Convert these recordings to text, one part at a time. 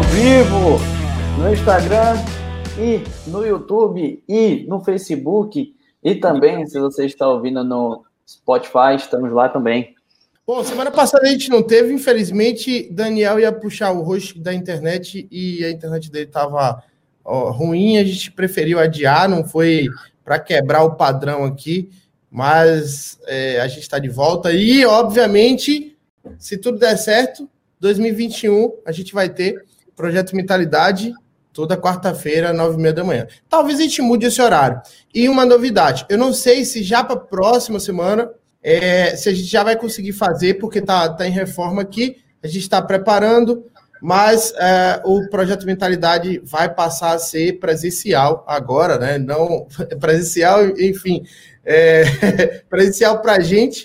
ao vivo no Instagram e no YouTube e no Facebook e também se você está ouvindo no Spotify, estamos lá também. Bom, semana passada a gente não teve, infelizmente, Daniel ia puxar o rosto da internet e a internet dele estava ruim, a gente preferiu adiar, não foi para quebrar o padrão aqui, mas é, a gente está de volta e, obviamente, se tudo der certo, 2021 a gente vai ter Projeto Mentalidade toda quarta-feira, nove e meia da manhã. Talvez a gente mude esse horário. E uma novidade, eu não sei se já para a próxima semana, é, se a gente já vai conseguir fazer, porque tá, tá em reforma aqui, a gente está preparando, mas é, o projeto Mentalidade vai passar a ser presencial agora, né? Não presencial, enfim, é, presencial para a gente,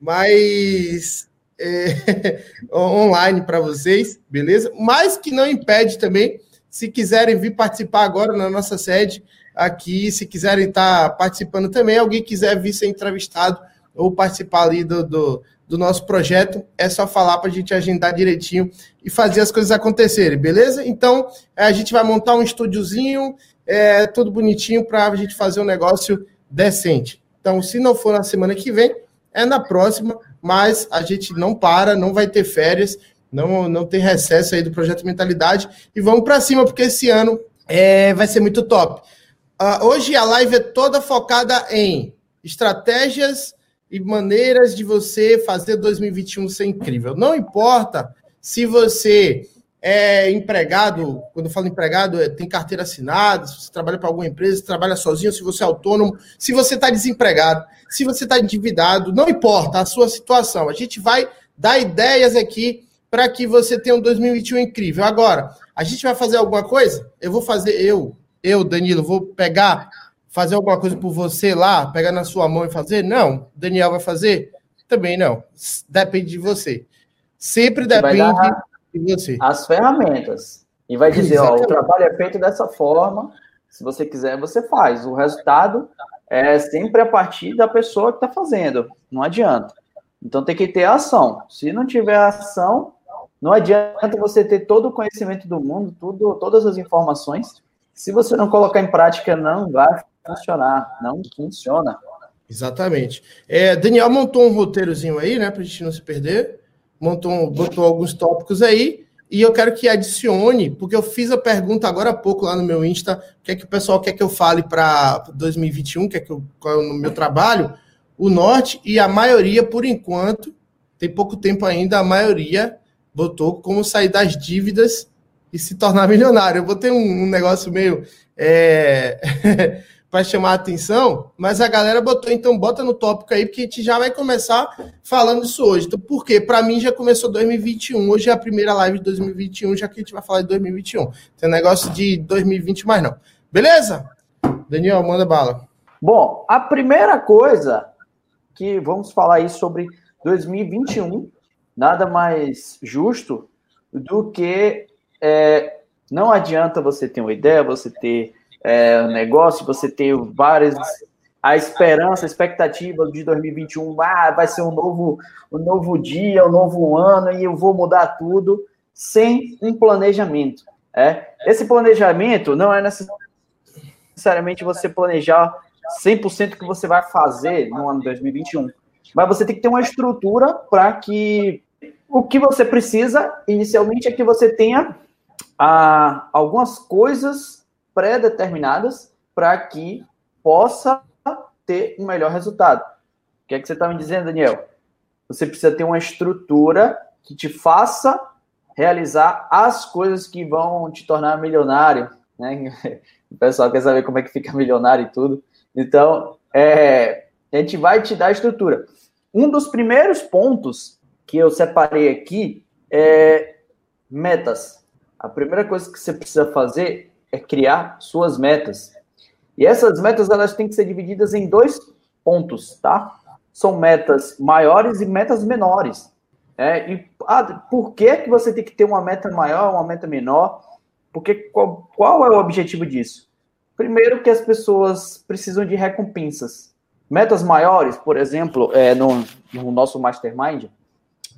mas é, online para vocês, beleza? Mas que não impede também, se quiserem vir participar agora na nossa sede aqui, se quiserem estar tá participando também, alguém quiser vir ser entrevistado ou participar ali do, do, do nosso projeto, é só falar para a gente agendar direitinho e fazer as coisas acontecerem, beleza? Então, é, a gente vai montar um estúdiozinho, é, tudo bonitinho para a gente fazer um negócio decente. Então, se não for na semana que vem, é na próxima mas a gente não para, não vai ter férias, não, não tem recesso aí do projeto Mentalidade e vamos para cima, porque esse ano é, vai ser muito top. Uh, hoje a live é toda focada em estratégias e maneiras de você fazer 2021 ser incrível. Não importa se você é empregado, quando eu falo empregado, é, tem carteira assinada, se você trabalha para alguma empresa, se trabalha sozinho, se você é autônomo, se você está desempregado, se você está endividado, não importa a sua situação. A gente vai dar ideias aqui para que você tenha um 2021 incrível. Agora, a gente vai fazer alguma coisa? Eu vou fazer, eu, eu, Danilo, vou pegar, fazer alguma coisa por você lá, pegar na sua mão e fazer? Não. Daniel vai fazer? Também não. Depende de você. Sempre depende de você. As ferramentas. E vai dizer, ó, o trabalho é feito dessa forma. Se você quiser, você faz. O resultado é sempre a partir da pessoa que está fazendo. Não adianta. Então tem que ter ação. Se não tiver ação, não adianta você ter todo o conhecimento do mundo, tudo, todas as informações. Se você não colocar em prática, não vai funcionar. Não funciona. Exatamente. É, Daniel montou um roteirozinho aí, né, para a gente não se perder. Montou, botou alguns tópicos aí. E eu quero que adicione, porque eu fiz a pergunta agora há pouco lá no meu Insta, o que é que o pessoal quer que eu fale para 2021, que é que eu, qual é o meu trabalho, o norte, e a maioria, por enquanto, tem pouco tempo ainda, a maioria botou como sair das dívidas e se tornar milionário. Eu botei um, um negócio meio. É... para chamar a atenção, mas a galera botou, então bota no tópico aí, porque a gente já vai começar falando isso hoje. Então, por quê? Para mim já começou 2021, hoje é a primeira live de 2021, já que a gente vai falar de 2021. Tem negócio de 2020 mais não. Beleza? Daniel, manda bala. Bom, a primeira coisa que vamos falar aí sobre 2021, nada mais justo do que é, não adianta você ter uma ideia, você ter é, negócio, você ter várias a esperança, a expectativa de 2021, ah, vai ser um novo, um novo dia, um novo ano e eu vou mudar tudo sem um planejamento. É? Esse planejamento não é necessariamente você planejar 100% que você vai fazer no ano 2021, mas você tem que ter uma estrutura para que o que você precisa inicialmente é que você tenha ah, algumas coisas pré-determinadas para que possa ter um melhor resultado. O que é que você está me dizendo, Daniel? Você precisa ter uma estrutura que te faça realizar as coisas que vão te tornar milionário, né? O pessoal quer saber como é que fica milionário e tudo. Então, é, a gente vai te dar a estrutura. Um dos primeiros pontos que eu separei aqui é metas. A primeira coisa que você precisa fazer é criar suas metas. E essas metas elas têm que ser divididas em dois pontos, tá? São metas maiores e metas menores. É, e ah, por que, que você tem que ter uma meta maior, uma meta menor? Porque qual, qual é o objetivo disso? Primeiro que as pessoas precisam de recompensas. Metas maiores, por exemplo, é, no, no nosso mastermind,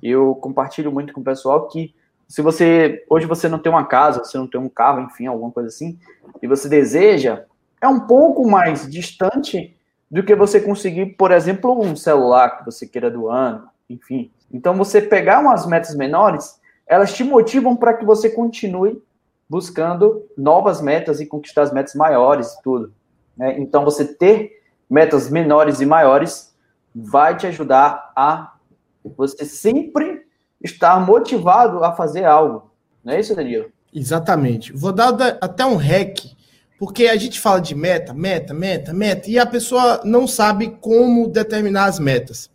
eu compartilho muito com o pessoal que se você hoje você não tem uma casa, você não tem um carro, enfim, alguma coisa assim, e você deseja, é um pouco mais distante do que você conseguir, por exemplo, um celular que você queira do ano, enfim. Então, você pegar umas metas menores, elas te motivam para que você continue buscando novas metas e conquistar as metas maiores e tudo. Né? Então, você ter metas menores e maiores vai te ajudar a você sempre estar motivado a fazer algo. Não é isso, Danilo? Exatamente. Vou dar até um hack, porque a gente fala de meta, meta, meta, meta, e a pessoa não sabe como determinar as metas.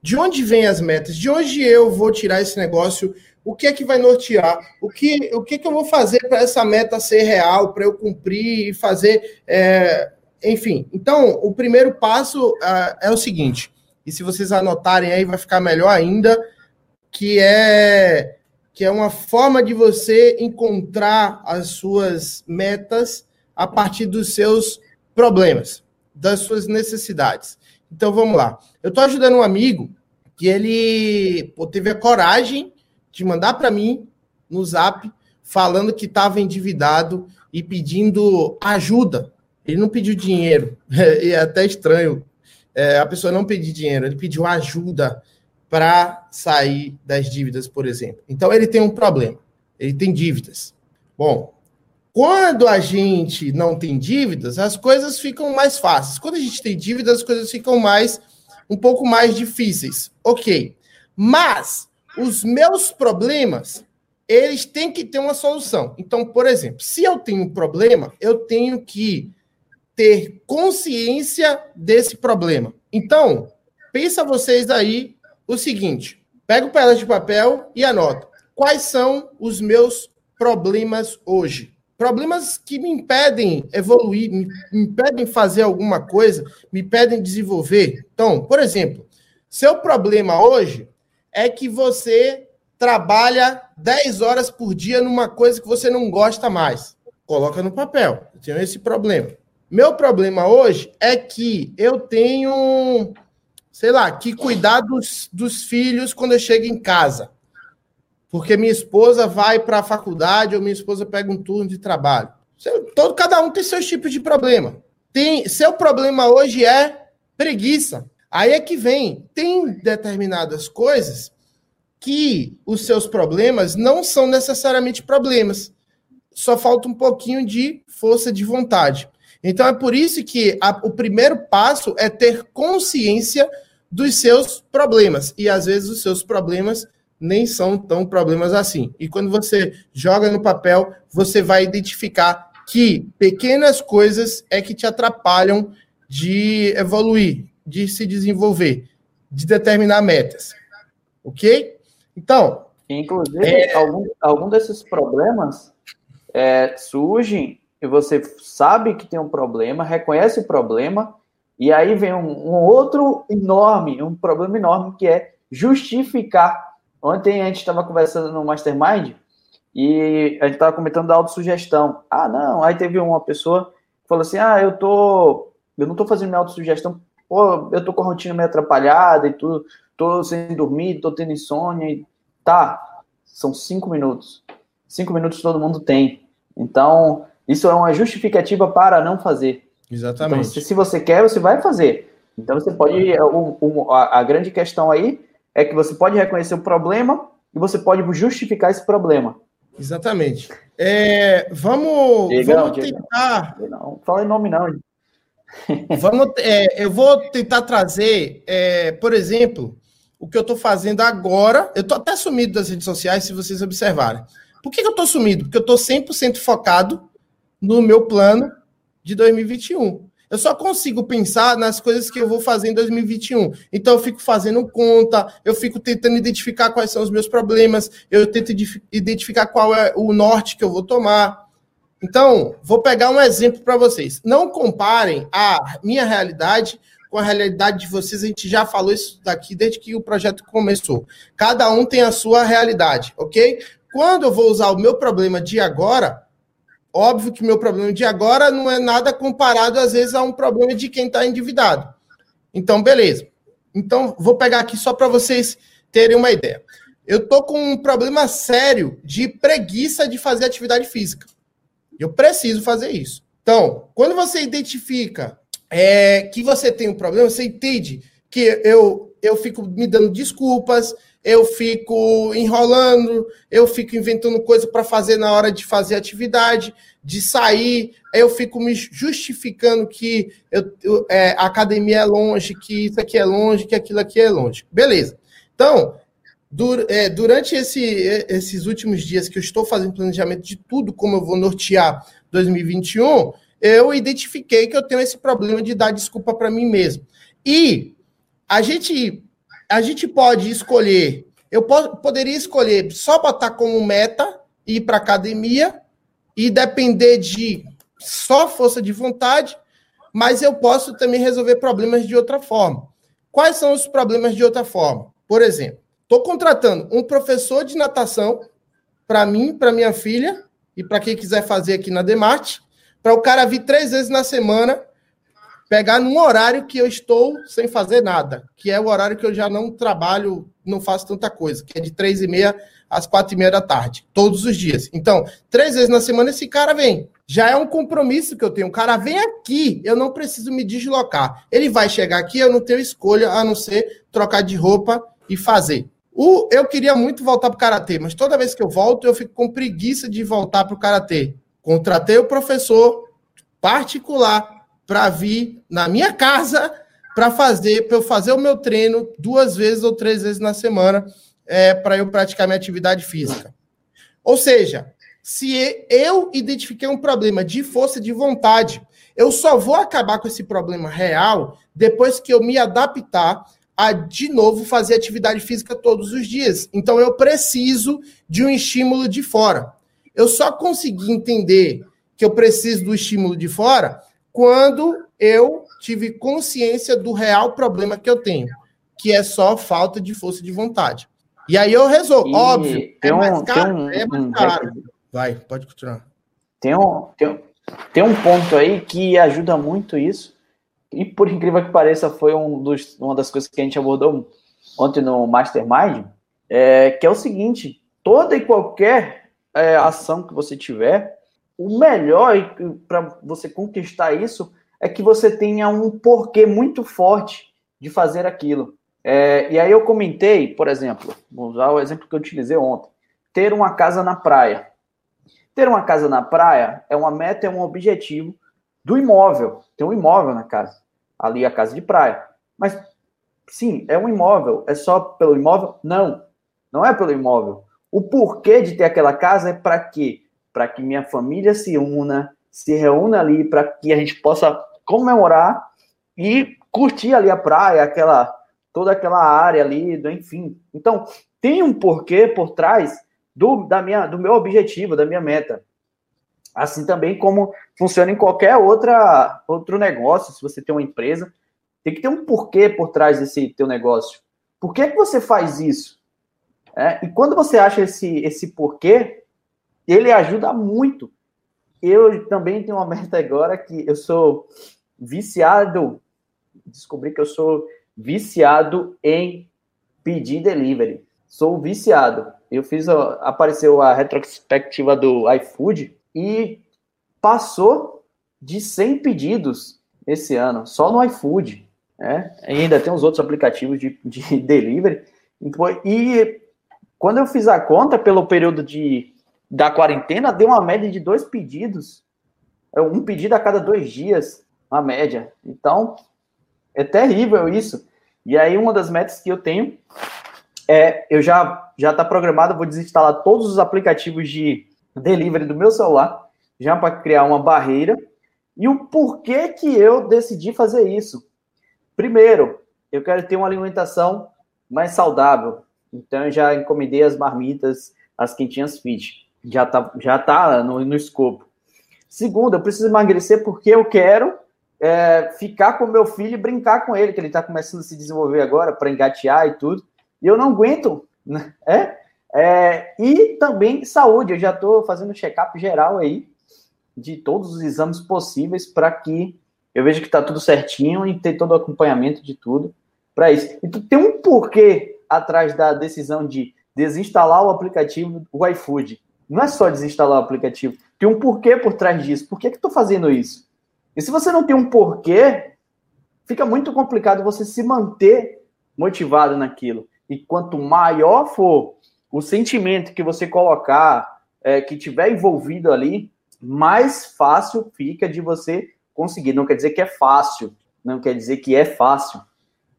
De onde vêm as metas? De onde eu vou tirar esse negócio? O que é que vai nortear? O que, o que, é que eu vou fazer para essa meta ser real, para eu cumprir e fazer. É... Enfim, então, o primeiro passo uh, é o seguinte: e se vocês anotarem aí, vai ficar melhor ainda, que é que é uma forma de você encontrar as suas metas a partir dos seus problemas, das suas necessidades. Então vamos lá. Eu estou ajudando um amigo que ele pô, teve a coragem de mandar para mim no Zap falando que estava endividado e pedindo ajuda. Ele não pediu dinheiro, é até estranho é, a pessoa não pedir dinheiro, ele pediu ajuda para sair das dívidas, por exemplo. Então ele tem um problema, ele tem dívidas. Bom, quando a gente não tem dívidas, as coisas ficam mais fáceis. Quando a gente tem dívidas, as coisas ficam mais um pouco mais difíceis. OK. Mas os meus problemas, eles têm que ter uma solução. Então, por exemplo, se eu tenho um problema, eu tenho que ter consciência desse problema. Então, pensa vocês aí o seguinte: pega o pedaço de papel e anota. Quais são os meus problemas hoje? Problemas que me impedem evoluir, me impedem fazer alguma coisa, me impedem desenvolver. Então, por exemplo, seu problema hoje é que você trabalha 10 horas por dia numa coisa que você não gosta mais. Coloca no papel. Eu tenho esse problema. Meu problema hoje é que eu tenho, sei lá, que cuidar dos, dos filhos quando eu chego em casa. Porque minha esposa vai para a faculdade ou minha esposa pega um turno de trabalho. Todo, cada um tem seus tipos de problema. Tem, seu problema hoje é preguiça. Aí é que vem. Tem determinadas coisas que os seus problemas não são necessariamente problemas. Só falta um pouquinho de força de vontade. Então é por isso que a, o primeiro passo é ter consciência dos seus problemas. E às vezes os seus problemas nem são tão problemas assim. E quando você joga no papel, você vai identificar que pequenas coisas é que te atrapalham de evoluir, de se desenvolver, de determinar metas. Ok? Então. Inclusive, é... algum, algum desses problemas é, surgem e você sabe que tem um problema, reconhece o problema, e aí vem um, um outro enorme, um problema enorme que é justificar. Ontem a gente estava conversando no Mastermind e a gente estava comentando da autossugestão. Ah, não. Aí teve uma pessoa que falou assim: Ah, eu tô. Eu não tô fazendo minha autossugestão, pô, eu tô com a rotina meio atrapalhada e tudo, tô sem dormir, tô tendo insônia. E... Tá, são cinco minutos. Cinco minutos todo mundo tem. Então, isso é uma justificativa para não fazer. Exatamente. Então, se, se você quer, você vai fazer. Então você pode. Um, um, a, a, grande questão aí é que você pode reconhecer o problema e você pode justificar esse problema. Exatamente. É, vamos, vamos tentar. Não, fala em nome, não. vamos, é, eu vou tentar trazer, é, por exemplo, o que eu estou fazendo agora. Eu estou até sumido das redes sociais, se vocês observarem. Por que, que eu estou sumido? Porque eu estou 100% focado no meu plano de 2021. Eu só consigo pensar nas coisas que eu vou fazer em 2021. Então, eu fico fazendo conta, eu fico tentando identificar quais são os meus problemas, eu tento identificar qual é o norte que eu vou tomar. Então, vou pegar um exemplo para vocês. Não comparem a minha realidade com a realidade de vocês. A gente já falou isso daqui desde que o projeto começou. Cada um tem a sua realidade, ok? Quando eu vou usar o meu problema de agora, Óbvio que meu problema de agora não é nada comparado, às vezes, a um problema de quem está endividado. Então, beleza. Então, vou pegar aqui só para vocês terem uma ideia. eu tô com um problema sério de preguiça de fazer atividade física. Eu preciso fazer isso. Então, quando você identifica é, que você tem um problema, você entende que eu, eu fico me dando desculpas, eu fico enrolando, eu fico inventando coisa para fazer na hora de fazer atividade, de sair, eu fico me justificando que eu, eu, é, a academia é longe, que isso aqui é longe, que aquilo aqui é longe. Beleza. Então, dur, é, durante esse, esses últimos dias que eu estou fazendo planejamento de tudo, como eu vou nortear 2021, eu identifiquei que eu tenho esse problema de dar desculpa para mim mesmo. E a gente, a gente pode escolher, eu poderia escolher só botar como meta ir para academia e depender de só força de vontade, mas eu posso também resolver problemas de outra forma. Quais são os problemas de outra forma? Por exemplo, estou contratando um professor de natação para mim, para minha filha e para quem quiser fazer aqui na Demarte, para o cara vir três vezes na semana, pegar num horário que eu estou sem fazer nada, que é o horário que eu já não trabalho, não faço tanta coisa, que é de três e meia às quatro e meia da tarde, todos os dias. Então, três vezes na semana esse cara vem. Já é um compromisso que eu tenho. O cara vem aqui, eu não preciso me deslocar. Ele vai chegar aqui, eu não tenho escolha a não ser trocar de roupa e fazer. O, eu queria muito voltar para o karatê, mas toda vez que eu volto, eu fico com preguiça de voltar para o karatê. Contratei o professor particular para vir na minha casa para fazer, para eu fazer o meu treino duas vezes ou três vezes na semana é, para eu praticar minha atividade física. Ou seja, se eu identifiquei um problema de força de vontade, eu só vou acabar com esse problema real depois que eu me adaptar a de novo fazer atividade física todos os dias. Então eu preciso de um estímulo de fora. Eu só consegui entender que eu preciso do estímulo de fora quando eu tive consciência do real problema que eu tenho, que é só falta de força de vontade. E aí eu resolvo. E Óbvio, é mais caro, um, é mais caro. Um... Vai, pode continuar. Tem um, tem, um, tem um ponto aí que ajuda muito isso, e por incrível que pareça, foi um dos, uma das coisas que a gente abordou ontem no Mastermind, é, que é o seguinte: toda e qualquer é, ação que você tiver, o melhor para você conquistar isso é que você tenha um porquê muito forte de fazer aquilo. É, e aí eu comentei, por exemplo, vou usar o exemplo que eu utilizei ontem, ter uma casa na praia. Ter uma casa na praia é uma meta, é um objetivo do imóvel. Tem um imóvel na casa, ali a casa de praia. Mas sim, é um imóvel. É só pelo imóvel? Não, não é pelo imóvel. O porquê de ter aquela casa é para quê? Para que minha família se una, se reúna ali, para que a gente possa comemorar e curtir ali a praia, aquela toda aquela área ali, enfim. Então, tem um porquê por trás do, da minha, do meu objetivo, da minha meta. Assim também como funciona em qualquer outra, outro negócio, se você tem uma empresa, tem que ter um porquê por trás desse teu negócio. Por que, que você faz isso? É, e quando você acha esse, esse porquê, ele ajuda muito. Eu também tenho uma meta agora que eu sou viciado, descobri que eu sou viciado em pedir delivery. Sou viciado. Eu fiz, apareceu a retrospectiva do iFood e passou de 100 pedidos esse ano, só no iFood. Né? Ainda tem os outros aplicativos de, de delivery. E quando eu fiz a conta pelo período de, da quarentena, deu uma média de dois pedidos. É um pedido a cada dois dias, a média. Então, é terrível isso. E aí, uma das metas que eu tenho é, eu já já está programado, vou desinstalar todos os aplicativos de delivery do meu celular, já para criar uma barreira. E o porquê que eu decidi fazer isso? Primeiro, eu quero ter uma alimentação mais saudável. Então eu já encomendei as marmitas, as quentinhas fit. Já tá, já tá no, no escopo. Segundo, eu preciso emagrecer porque eu quero é, ficar com meu filho e brincar com ele, que ele está começando a se desenvolver agora para engatear e tudo. E eu não aguento, né? É? é e também saúde, eu já estou fazendo check-up geral aí de todos os exames possíveis para que eu veja que está tudo certinho e ter todo o acompanhamento de tudo para isso. Então tem um porquê atrás da decisão de desinstalar o aplicativo, o iFood. Não é só desinstalar o aplicativo. Tem um porquê por trás disso. Por que, que estou fazendo isso? E se você não tem um porquê, fica muito complicado você se manter motivado naquilo. E quanto maior for o sentimento que você colocar, é, que tiver envolvido ali, mais fácil fica de você conseguir. Não quer dizer que é fácil, não quer dizer que é fácil.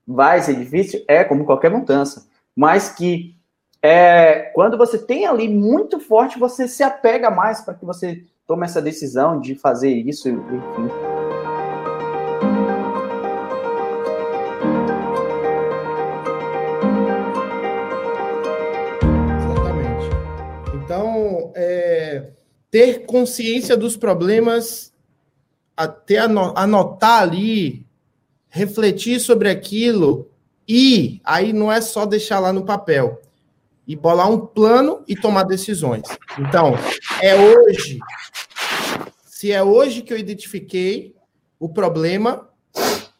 Vai ser difícil? É, como qualquer mudança. Mas que é, quando você tem ali muito forte, você se apega mais para que você tome essa decisão de fazer isso, enfim. ter consciência dos problemas, até anotar ali, refletir sobre aquilo e aí não é só deixar lá no papel e bolar um plano e tomar decisões. Então, é hoje. Se é hoje que eu identifiquei o problema,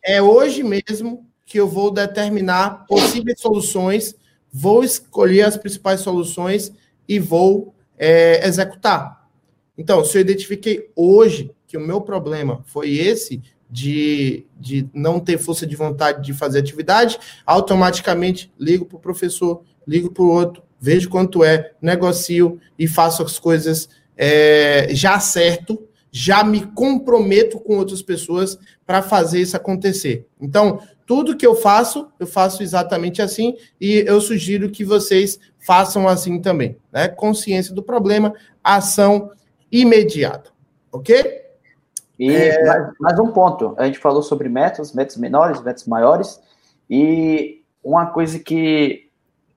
é hoje mesmo que eu vou determinar possíveis soluções, vou escolher as principais soluções e vou é, executar. Então, se eu identifiquei hoje que o meu problema foi esse, de, de não ter força de vontade de fazer atividade, automaticamente ligo para o professor, ligo para o outro, vejo quanto é, negocio e faço as coisas é, já certo, já me comprometo com outras pessoas para fazer isso acontecer. Então, tudo que eu faço, eu faço exatamente assim e eu sugiro que vocês façam assim também. Né? Consciência do problema, ação imediata. Ok? E é... mais, mais, um ponto. A gente falou sobre metas, metas menores, metas maiores. E uma coisa que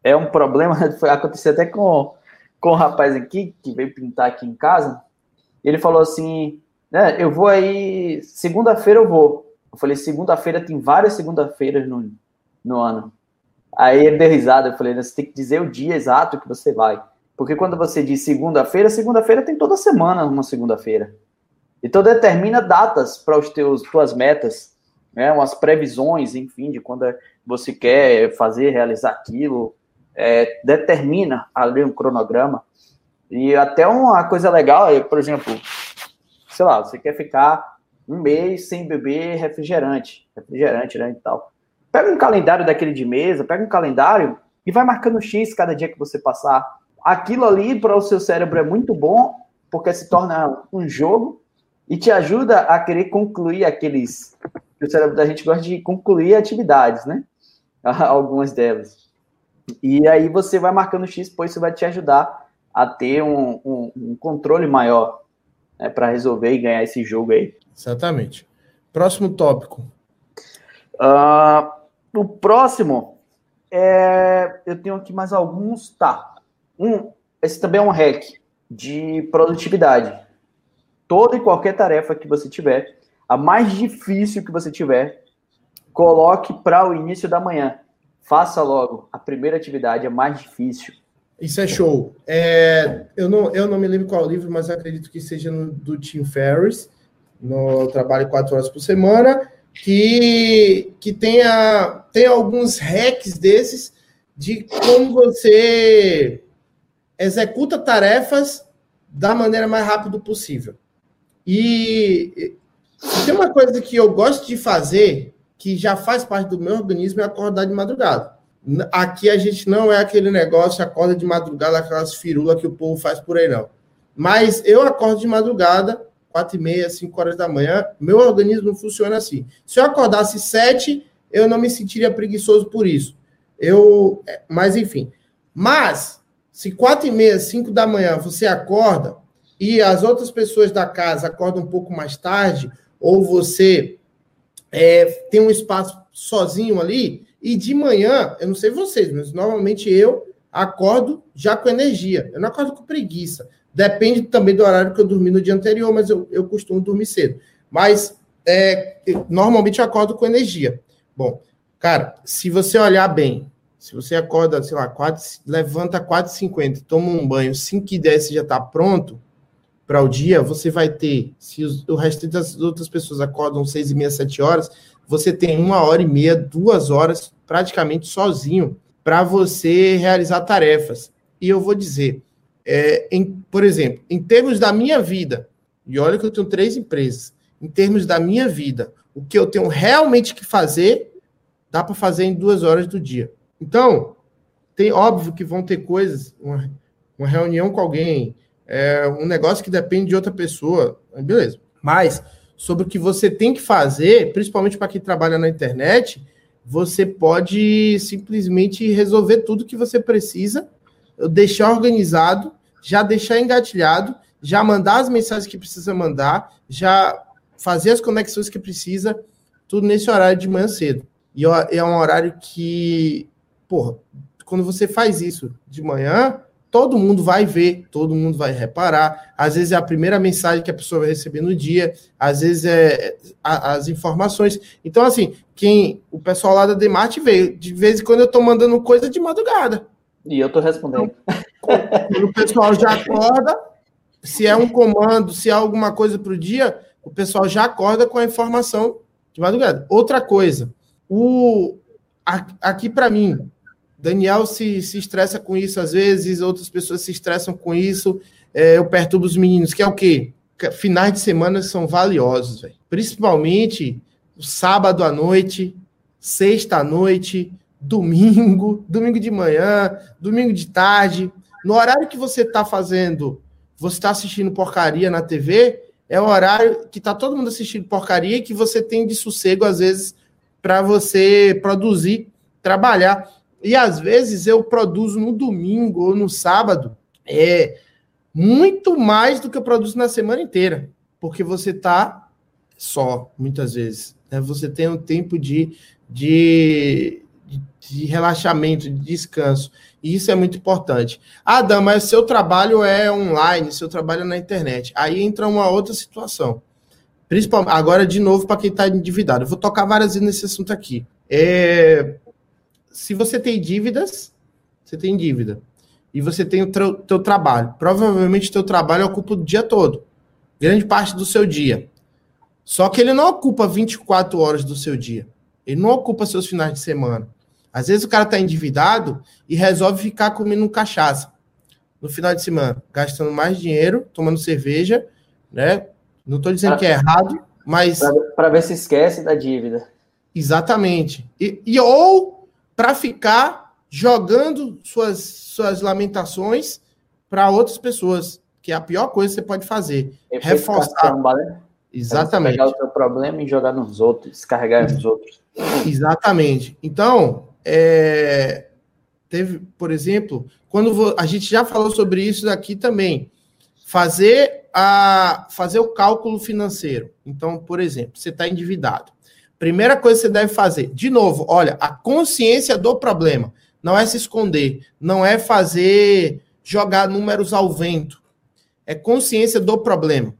é um problema, foi acontecer até com, com o um rapaz aqui, que veio pintar aqui em casa. Ele falou assim: né, eu vou aí, segunda-feira eu vou. Eu falei: segunda-feira tem várias segunda-feiras no, no ano. Aí ele deu risada. Eu falei: você tem que dizer o dia exato que você vai. Porque quando você diz segunda-feira, segunda-feira tem toda semana uma segunda-feira. Então determina datas para os teus tuas metas, né, umas previsões, enfim, de quando você quer fazer, realizar aquilo. É, determina ali um cronograma. E até uma coisa legal é, por exemplo, sei lá, você quer ficar um mês sem beber refrigerante, refrigerante, né, e tal. Pega um calendário daquele de mesa, pega um calendário e vai marcando X cada dia que você passar aquilo ali para o seu cérebro é muito bom, porque se torna um jogo e te ajuda a querer concluir aqueles. O cérebro da gente gosta de concluir atividades, né? Algumas delas. E aí você vai marcando X, pois isso vai te ajudar a ter um, um, um controle maior né, para resolver e ganhar esse jogo aí. Exatamente. Próximo tópico. Uh, o próximo é. Eu tenho aqui mais alguns. Tá. Um, esse também é um hack de produtividade. Toda e qualquer tarefa que você tiver, a mais difícil que você tiver, coloque para o início da manhã. Faça logo. A primeira atividade é mais difícil. Isso é show. É, eu, não, eu não me lembro qual livro, mas acredito que seja no, do Tim Ferriss, no Trabalho quatro horas por semana, que, que tenha, tem alguns hacks desses de como você executa tarefas da maneira mais rápida possível. E tem uma coisa que eu gosto de fazer, que já faz parte do meu organismo, é acordar de madrugada. Aqui a gente não é aquele negócio, acorda de madrugada, aquelas firulas que o povo faz por aí, não. Mas eu acordo de madrugada, quatro e meia, cinco horas da manhã, meu organismo funciona assim. Se eu acordasse sete, eu não me sentiria preguiçoso por isso. Eu, mas enfim. Mas se quatro e meia, cinco da manhã você acorda e as outras pessoas da casa acordam um pouco mais tarde, ou você é, tem um espaço sozinho ali, e de manhã, eu não sei vocês, mas normalmente eu acordo já com energia. Eu não acordo com preguiça. Depende também do horário que eu dormi no dia anterior, mas eu, eu costumo dormir cedo. Mas é, normalmente eu acordo com energia. Bom, cara, se você olhar bem, se você acorda, sei lá, 4, levanta 4h50, toma um banho, 5 e 10 você já está pronto para o dia, você vai ter, se o resto das outras pessoas acordam 6 e meia, 7 horas, você tem uma hora e meia, duas horas praticamente sozinho para você realizar tarefas. E eu vou dizer, é, em, por exemplo, em termos da minha vida, e olha que eu tenho três empresas, em termos da minha vida, o que eu tenho realmente que fazer, dá para fazer em duas horas do dia. Então, tem óbvio que vão ter coisas, uma, uma reunião com alguém, é, um negócio que depende de outra pessoa, beleza. Mas sobre o que você tem que fazer, principalmente para quem trabalha na internet, você pode simplesmente resolver tudo que você precisa, deixar organizado, já deixar engatilhado, já mandar as mensagens que precisa mandar, já fazer as conexões que precisa, tudo nesse horário de manhã cedo. E é um horário que, porra, quando você faz isso de manhã, todo mundo vai ver, todo mundo vai reparar. Às vezes é a primeira mensagem que a pessoa vai receber no dia, às vezes é a, as informações. Então, assim, quem o pessoal lá da Demart veio, de vez em quando eu estou mandando coisa de madrugada. E eu estou respondendo. Então, o pessoal já acorda, se é um comando, se é alguma coisa para o dia, o pessoal já acorda com a informação de madrugada. Outra coisa, o aqui para mim, Daniel se, se estressa com isso às vezes, outras pessoas se estressam com isso. É, eu perturbo os meninos, que é o quê? Finais de semana são valiosos, véio. principalmente sábado à noite, sexta à noite, domingo, domingo de manhã, domingo de tarde. No horário que você está fazendo, você está assistindo porcaria na TV, é o horário que está todo mundo assistindo porcaria e que você tem de sossego, às vezes, para você produzir, trabalhar. E às vezes eu produzo no domingo ou no sábado é muito mais do que eu produzo na semana inteira, porque você está só, muitas vezes. Né? Você tem um tempo de, de, de relaxamento, de descanso. E isso é muito importante. Ah, Dan, mas seu trabalho é online, seu trabalho é na internet. Aí entra uma outra situação. Principalmente, agora, de novo, para quem está endividado. Eu vou tocar várias vezes nesse assunto aqui. É, se você tem dívidas, você tem dívida. E você tem o teu, teu trabalho. Provavelmente o teu trabalho ocupa o dia todo. Grande parte do seu dia. Só que ele não ocupa 24 horas do seu dia. Ele não ocupa seus finais de semana. Às vezes o cara está endividado e resolve ficar comendo cachaça no final de semana, gastando mais dinheiro, tomando cerveja, né? Não estou dizendo que é errado, mas. Para ver se esquece da dívida. Exatamente. E, e ou para ficar jogando suas, suas lamentações para outras pessoas, que é a pior coisa que você pode fazer. Reforçar. Né? Exatamente. Pegar o seu problema e jogar nos outros, descarregar nos outros. Exatamente. Então, é, teve, por exemplo, quando a gente já falou sobre isso aqui também, fazer a fazer o cálculo financeiro. Então, por exemplo, você está endividado. Primeira coisa que você deve fazer, de novo, olha, a consciência do problema. Não é se esconder, não é fazer jogar números ao vento. É consciência do problema.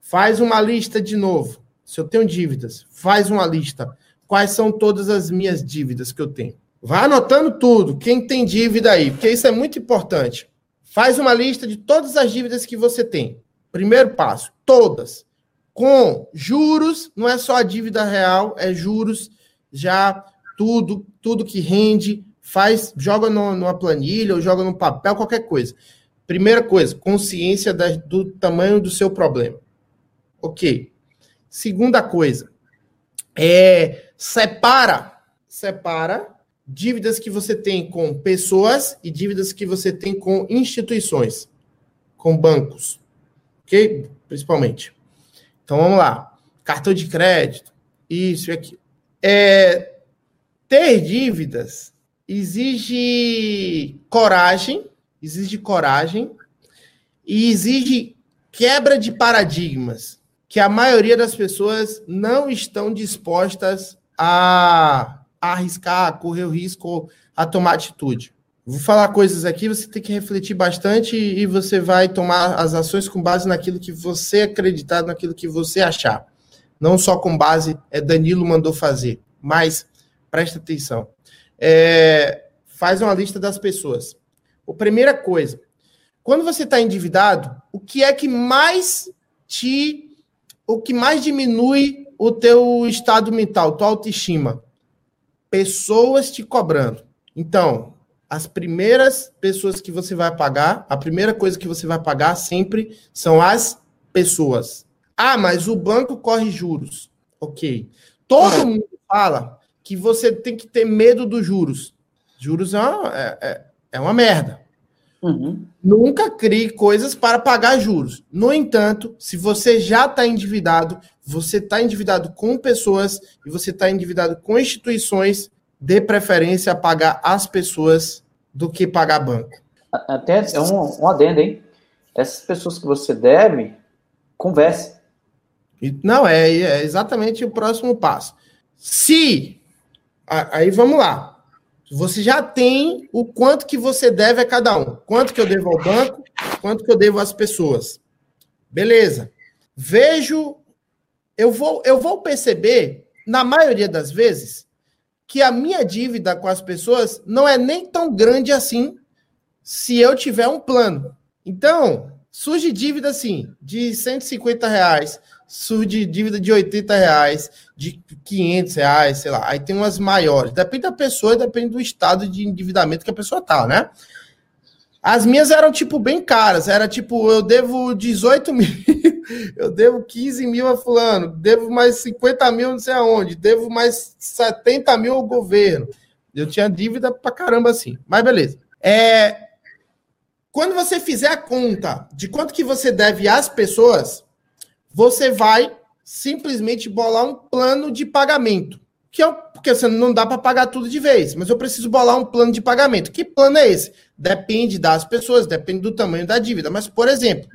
Faz uma lista de novo. Se eu tenho dívidas, faz uma lista. Quais são todas as minhas dívidas que eu tenho? Vai anotando tudo. Quem tem dívida aí, porque isso é muito importante. Faz uma lista de todas as dívidas que você tem. Primeiro passo, todas com juros, não é só a dívida real, é juros, já tudo, tudo que rende, faz, joga no, numa planilha ou joga no papel, qualquer coisa. Primeira coisa, consciência da, do tamanho do seu problema. Ok. Segunda coisa, é separa, separa dívidas que você tem com pessoas e dívidas que você tem com instituições, com bancos, ok? Principalmente. Então vamos lá. Cartão de crédito, isso e aquilo. É, ter dívidas exige coragem, exige coragem e exige quebra de paradigmas que a maioria das pessoas não estão dispostas a, a arriscar, a correr o risco, a tomar atitude. Vou falar coisas aqui, você tem que refletir bastante e você vai tomar as ações com base naquilo que você acreditar, naquilo que você achar. Não só com base, é Danilo mandou fazer, mas presta atenção. É, faz uma lista das pessoas. A primeira coisa, quando você está endividado, o que é que mais te, o que mais diminui o teu estado mental, tua autoestima? Pessoas te cobrando. Então, as primeiras pessoas que você vai pagar, a primeira coisa que você vai pagar sempre são as pessoas. Ah, mas o banco corre juros. Ok. Todo mundo fala que você tem que ter medo dos juros. Juros é uma, é, é, é uma merda. Uhum. Nunca crie coisas para pagar juros. No entanto, se você já está endividado, você está endividado com pessoas e você está endividado com instituições, dê preferência a pagar as pessoas do que pagar banco. Até é um, um adendo, hein? Essas pessoas que você deve, converse. Não, é, é exatamente o próximo passo. Se. Aí vamos lá. Você já tem o quanto que você deve a cada um. Quanto que eu devo ao banco, quanto que eu devo às pessoas. Beleza. Vejo. Eu vou, eu vou perceber, na maioria das vezes, que a minha dívida com as pessoas não é nem tão grande assim se eu tiver um plano. Então, surge dívida assim, de 150 reais, surge dívida de 80 reais, de 500 reais, sei lá. Aí tem umas maiores. Depende da pessoa, depende do estado de endividamento que a pessoa tá, né? As minhas eram, tipo, bem caras. Era, tipo, eu devo 18 mil, eu devo 15 mil a fulano, devo mais 50 mil não sei aonde, devo mais 70 mil ao governo. Eu tinha dívida pra caramba assim. Mas beleza. É, quando você fizer a conta de quanto que você deve às pessoas, você vai simplesmente bolar um plano de pagamento. Que é, porque você não dá para pagar tudo de vez, mas eu preciso bolar um plano de pagamento. Que plano é esse? Depende das pessoas, depende do tamanho da dívida. Mas, por exemplo,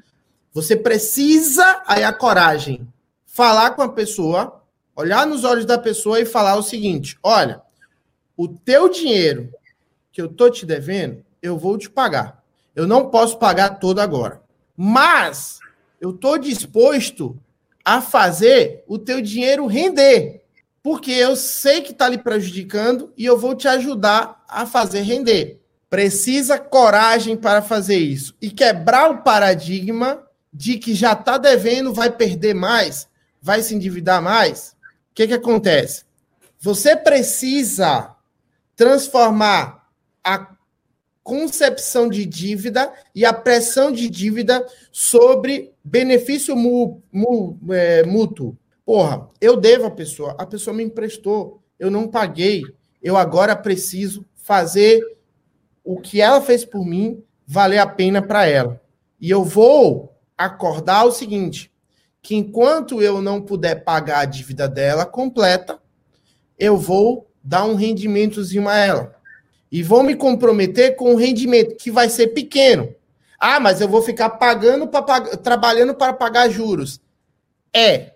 você precisa, aí a coragem, falar com a pessoa, olhar nos olhos da pessoa e falar o seguinte: olha, o teu dinheiro que eu tô te devendo, eu vou te pagar. Eu não posso pagar todo agora. Mas eu tô disposto a fazer o teu dinheiro render. Porque eu sei que está lhe prejudicando e eu vou te ajudar a fazer render. Precisa coragem para fazer isso e quebrar o paradigma de que já está devendo, vai perder mais, vai se endividar mais. O que, que acontece? Você precisa transformar a concepção de dívida e a pressão de dívida sobre benefício é, mútuo. Porra, eu devo a pessoa, a pessoa me emprestou, eu não paguei, eu agora preciso fazer o que ela fez por mim valer a pena para ela. E eu vou acordar o seguinte: que enquanto eu não puder pagar a dívida dela completa, eu vou dar um rendimentozinho a ela e vou me comprometer com um rendimento que vai ser pequeno. Ah, mas eu vou ficar pagando para trabalhando para pagar juros. É.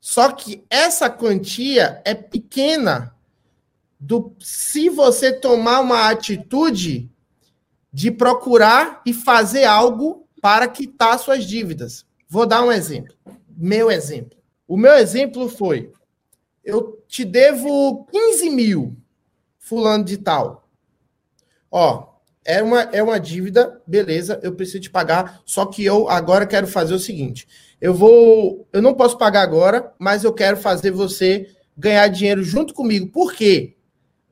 Só que essa quantia é pequena do se você tomar uma atitude de procurar e fazer algo para quitar suas dívidas. Vou dar um exemplo. Meu exemplo. O meu exemplo foi: eu te devo 15 mil, fulano de tal. Ó, é uma, é uma dívida, beleza, eu preciso te pagar, só que eu agora quero fazer o seguinte: eu vou. Eu não posso pagar agora, mas eu quero fazer você ganhar dinheiro junto comigo. Por quê?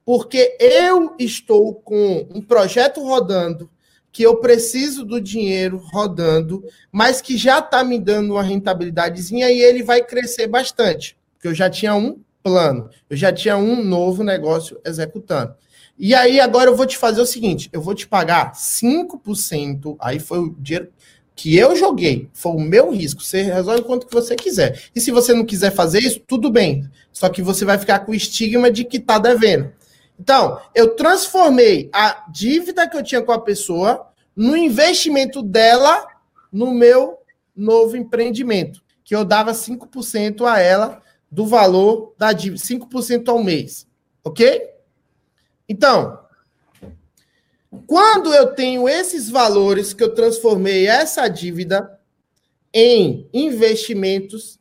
Porque eu estou com um projeto rodando, que eu preciso do dinheiro rodando, mas que já está me dando uma rentabilidadezinha e ele vai crescer bastante. Porque eu já tinha um plano, eu já tinha um novo negócio executando. E aí, agora eu vou te fazer o seguinte: eu vou te pagar 5%. Aí foi o dinheiro que eu joguei, foi o meu risco. Você resolve quanto que você quiser. E se você não quiser fazer isso, tudo bem. Só que você vai ficar com o estigma de que tá devendo. Então, eu transformei a dívida que eu tinha com a pessoa no investimento dela no meu novo empreendimento, que eu dava 5% a ela do valor da dívida, 5% ao mês. OK? Então, quando eu tenho esses valores que eu transformei essa dívida em investimentos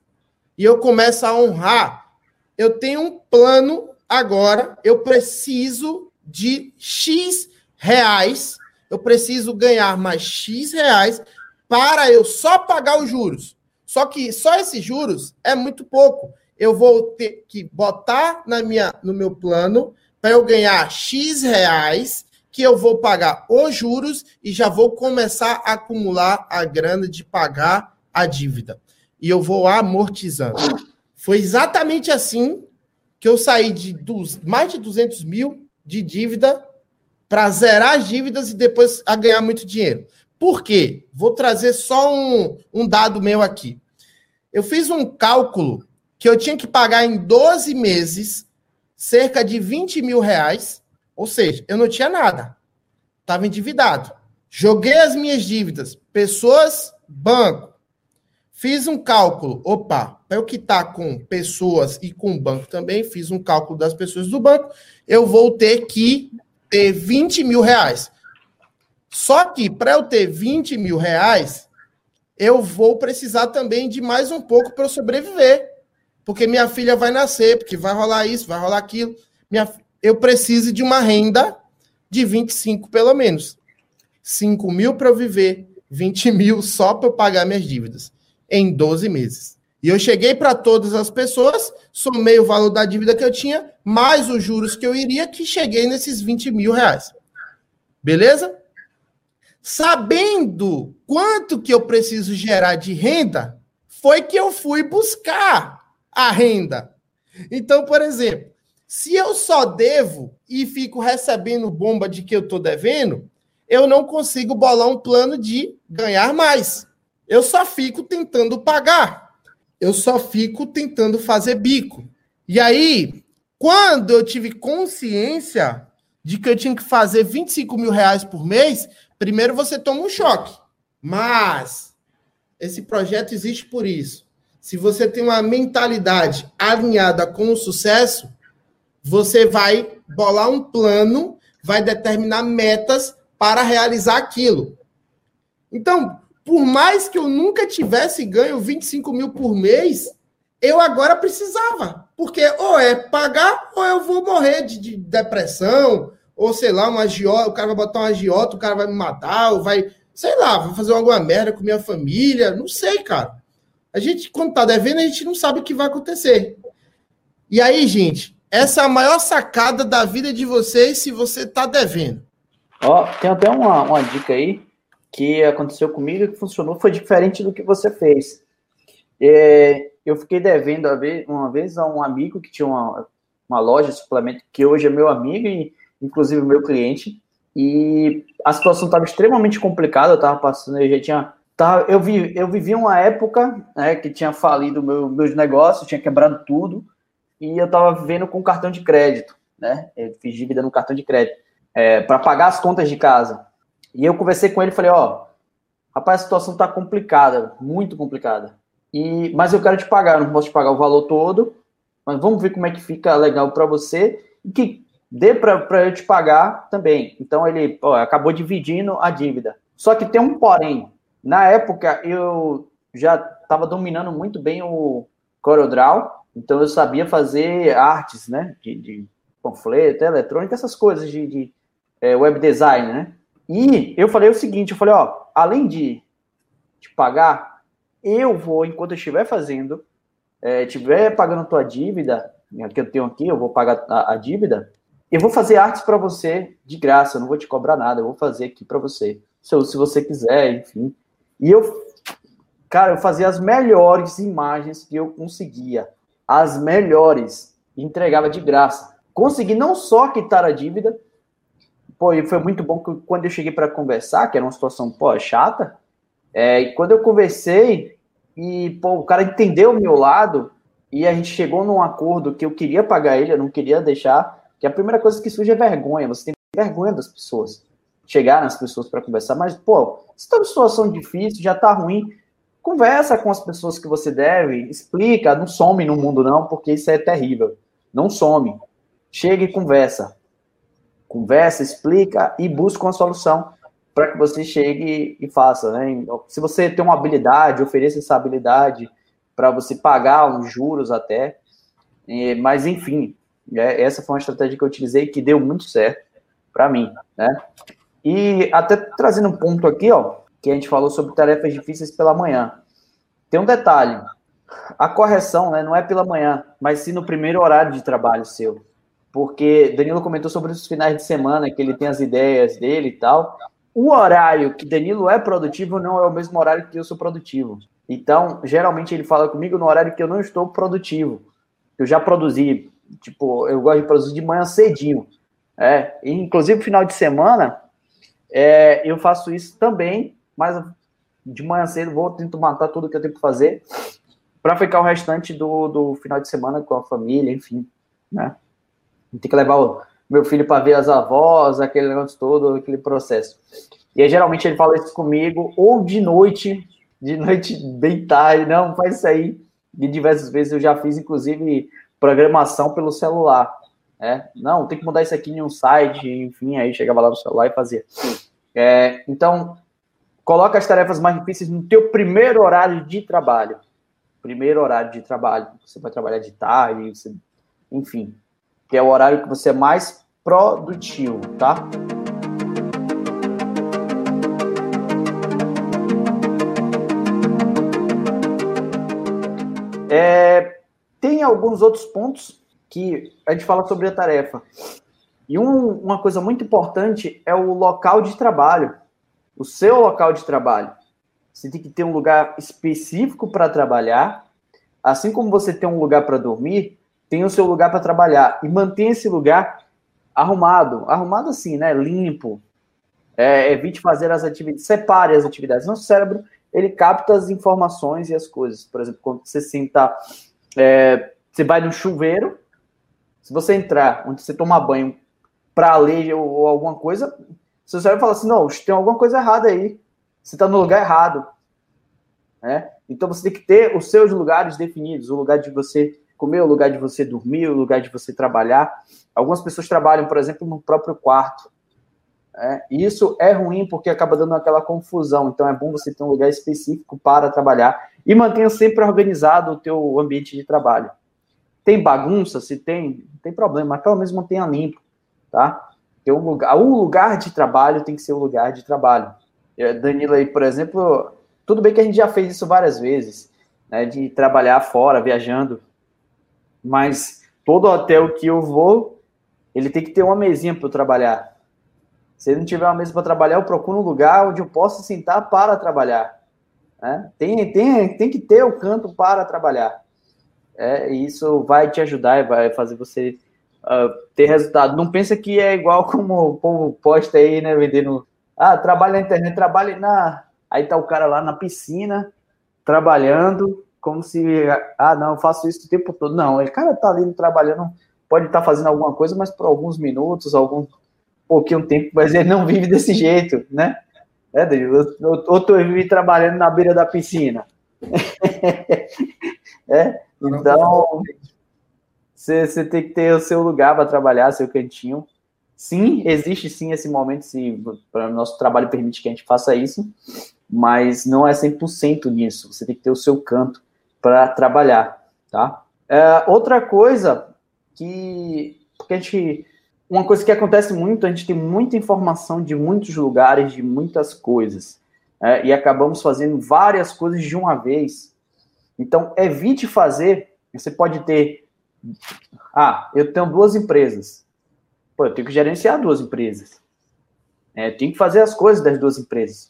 e eu começo a honrar, eu tenho um plano agora, eu preciso de X reais, eu preciso ganhar mais X reais para eu só pagar os juros. Só que só esses juros é muito pouco. Eu vou ter que botar na minha, no meu plano para eu ganhar X reais que eu vou pagar os juros e já vou começar a acumular a grana de pagar a dívida. E eu vou amortizando. Foi exatamente assim que eu saí de dos, mais de 200 mil de dívida para zerar as dívidas e depois a ganhar muito dinheiro. Por quê? Vou trazer só um, um dado meu aqui. Eu fiz um cálculo que eu tinha que pagar em 12 meses cerca de 20 mil reais, ou seja, eu não tinha nada, estava endividado. Joguei as minhas dívidas, pessoas, banco. Fiz um cálculo, opa, para eu quitar com pessoas e com banco também, fiz um cálculo das pessoas do banco, eu vou ter que ter 20 mil reais. Só que para eu ter 20 mil reais, eu vou precisar também de mais um pouco para eu sobreviver. Porque minha filha vai nascer, porque vai rolar isso, vai rolar aquilo. Minha, eu preciso de uma renda de 25 pelo menos. 5 mil para eu viver, 20 mil só para eu pagar minhas dívidas em 12 meses. E eu cheguei para todas as pessoas, somei o valor da dívida que eu tinha, mais os juros que eu iria, que cheguei nesses 20 mil reais. Beleza? Sabendo quanto que eu preciso gerar de renda, foi que eu fui buscar a renda. Então, por exemplo, se eu só devo e fico recebendo bomba de que eu estou devendo, eu não consigo bolar um plano de ganhar mais. Eu só fico tentando pagar. Eu só fico tentando fazer bico. E aí, quando eu tive consciência de que eu tinha que fazer 25 mil reais por mês, primeiro você toma um choque. Mas esse projeto existe por isso. Se você tem uma mentalidade alinhada com o sucesso, você vai bolar um plano, vai determinar metas para realizar aquilo. Então, por mais que eu nunca tivesse ganho 25 mil por mês, eu agora precisava. Porque ou é pagar, ou eu vou morrer de, de depressão, ou sei lá, uma agiota, o cara vai botar uma agiota, o cara vai me matar, ou vai, sei lá, vai fazer alguma merda com minha família, não sei, cara. A gente, quando tá devendo, a gente não sabe o que vai acontecer. E aí, gente, essa é a maior sacada da vida de vocês se você tá devendo. Ó, tem até uma, uma dica aí que aconteceu comigo que funcionou, foi diferente do que você fez. É, eu fiquei devendo uma vez a um amigo que tinha uma, uma loja de suplemento, que hoje é meu amigo e inclusive meu cliente, e a situação estava extremamente complicada, eu estava passando, eu já tinha. Tava, eu, vi, eu vivi uma época né, que tinha falido meu, meus negócios, tinha quebrado tudo, e eu estava vivendo com cartão de crédito, né? Eu fiz dívida no cartão de crédito, é, para pagar as contas de casa. E eu conversei com ele e falei, ó, rapaz, a situação está complicada, muito complicada. E, mas eu quero te pagar, eu não posso te pagar o valor todo, mas vamos ver como é que fica legal para você e que dê para eu te pagar também. Então ele acabou dividindo a dívida. Só que tem um porém. Na época eu já estava dominando muito bem o CorelDRAW, então eu sabia fazer artes, né, de, de panfleto, eletrônica, essas coisas de, de é, web design, né? E eu falei o seguinte, eu falei, ó, além de te pagar, eu vou, enquanto eu estiver fazendo, é, estiver pagando tua dívida, né, que eu tenho aqui, eu vou pagar a, a dívida, eu vou fazer artes para você de graça, eu não vou te cobrar nada, eu vou fazer aqui para você. Se, se você quiser, enfim. E eu, cara, eu fazia as melhores imagens que eu conseguia. As melhores. Entregava de graça. Consegui não só quitar a dívida, pô, e foi muito bom que quando eu cheguei para conversar, que era uma situação, pô, chata, é, e quando eu conversei, e, pô, o cara entendeu o meu lado, e a gente chegou num acordo que eu queria pagar ele, eu não queria deixar, que a primeira coisa que surge é vergonha. Você tem vergonha das pessoas. Chegar nas pessoas para conversar. Mas, pô, se está uma situação difícil, já está ruim, conversa com as pessoas que você deve, explica, não some no mundo não, porque isso é terrível. Não some. Chega e conversa. Conversa, explica e busca uma solução para que você chegue e faça, né? Se você tem uma habilidade, ofereça essa habilidade para você pagar uns juros até. Mas, enfim, é, essa foi uma estratégia que eu utilizei que deu muito certo para mim, né? E até trazendo um ponto aqui, ó, que a gente falou sobre tarefas difíceis pela manhã. Tem um detalhe. A correção, né, não é pela manhã, mas sim no primeiro horário de trabalho seu. Porque Danilo comentou sobre os finais de semana, que ele tem as ideias dele e tal. O horário que Danilo é produtivo não é o mesmo horário que eu sou produtivo. Então, geralmente ele fala comigo no horário que eu não estou produtivo. Eu já produzi, tipo, eu gosto de produzir de manhã cedinho. É, inclusive final de semana, é, eu faço isso também, mas de manhã cedo vou tento matar tudo que eu tenho que fazer para ficar o restante do, do final de semana com a família, enfim, né? Tem que levar o meu filho para ver as avós, aquele negócio todo, aquele processo. E aí, geralmente ele fala isso comigo, ou de noite, de noite bem tarde, não, faz isso aí. E diversas vezes eu já fiz, inclusive, programação pelo celular. É, não, tem que mudar isso aqui em um site, enfim, aí chegava lá no celular e fazia. É, então, coloca as tarefas mais difíceis no teu primeiro horário de trabalho. Primeiro horário de trabalho. Você vai trabalhar de tarde, você, enfim, que é o horário que você é mais produtivo, tá? É, tem alguns outros pontos que a gente fala sobre a tarefa. E um, uma coisa muito importante é o local de trabalho, o seu local de trabalho. Você tem que ter um lugar específico para trabalhar, assim como você tem um lugar para dormir, tem o seu lugar para trabalhar e mantenha esse lugar arrumado, arrumado assim, né, limpo. É, evite fazer as atividades, separe as atividades. Nosso cérebro ele capta as informações e as coisas. Por exemplo, quando você senta, é, você vai no chuveiro, se você entrar onde você toma banho para ler ou, ou, alguma coisa, seu cérebro fala assim, não, tem alguma coisa errada aí. Você está no lugar errado. Né? Então você tem que ter os seus lugares definidos, o lugar de você comer, o lugar de você dormir, o lugar de você trabalhar. Algumas pessoas trabalham, por exemplo, no próprio quarto. É, isso é ruim porque acaba dando aquela confusão. Então é bom você ter um lugar específico para trabalhar e mantenha sempre organizado o teu ambiente de trabalho. Tem bagunça? Se tem, não tem problema, mas pelo menos mantenha limpo, tá? Tem um lugar, o lugar de trabalho tem que ser o lugar de trabalho. É, Danilo aí, por exemplo, tudo bem que a gente já fez isso várias vezes, né, de trabalhar fora, viajando, mas todo hotel que eu vou, ele tem que ter uma mesinha para eu trabalhar. Se ele não tiver uma mesa para trabalhar, eu procuro um lugar onde eu possa sentar para trabalhar. Né? Tem, tem, tem que ter o canto para trabalhar. É, isso vai te ajudar e vai fazer você uh, ter resultado. Não pensa que é igual como o povo posta aí, né? Vendendo. Ah, trabalha na internet, trabalha na. Aí tá o cara lá na piscina, trabalhando, como se, ah, não, eu faço isso o tempo todo. Não, o cara tá ali trabalhando, pode estar tá fazendo alguma coisa, mas por alguns minutos, algum pouquinho tempo, mas ele não vive desse jeito, né? É, ou tu vive trabalhando na beira da piscina. é, então, você tem que ter o seu lugar para trabalhar, seu cantinho. Sim, existe sim esse momento, se o nosso trabalho permite que a gente faça isso, mas não é 100% nisso. Você tem que ter o seu canto para trabalhar, tá? É, outra coisa que, porque a gente, uma coisa que acontece muito, a gente tem muita informação de muitos lugares, de muitas coisas, é, e acabamos fazendo várias coisas de uma vez. Então, evite fazer. Você pode ter, ah, eu tenho duas empresas. Pô, eu tenho que gerenciar duas empresas. É, eu tenho que fazer as coisas das duas empresas.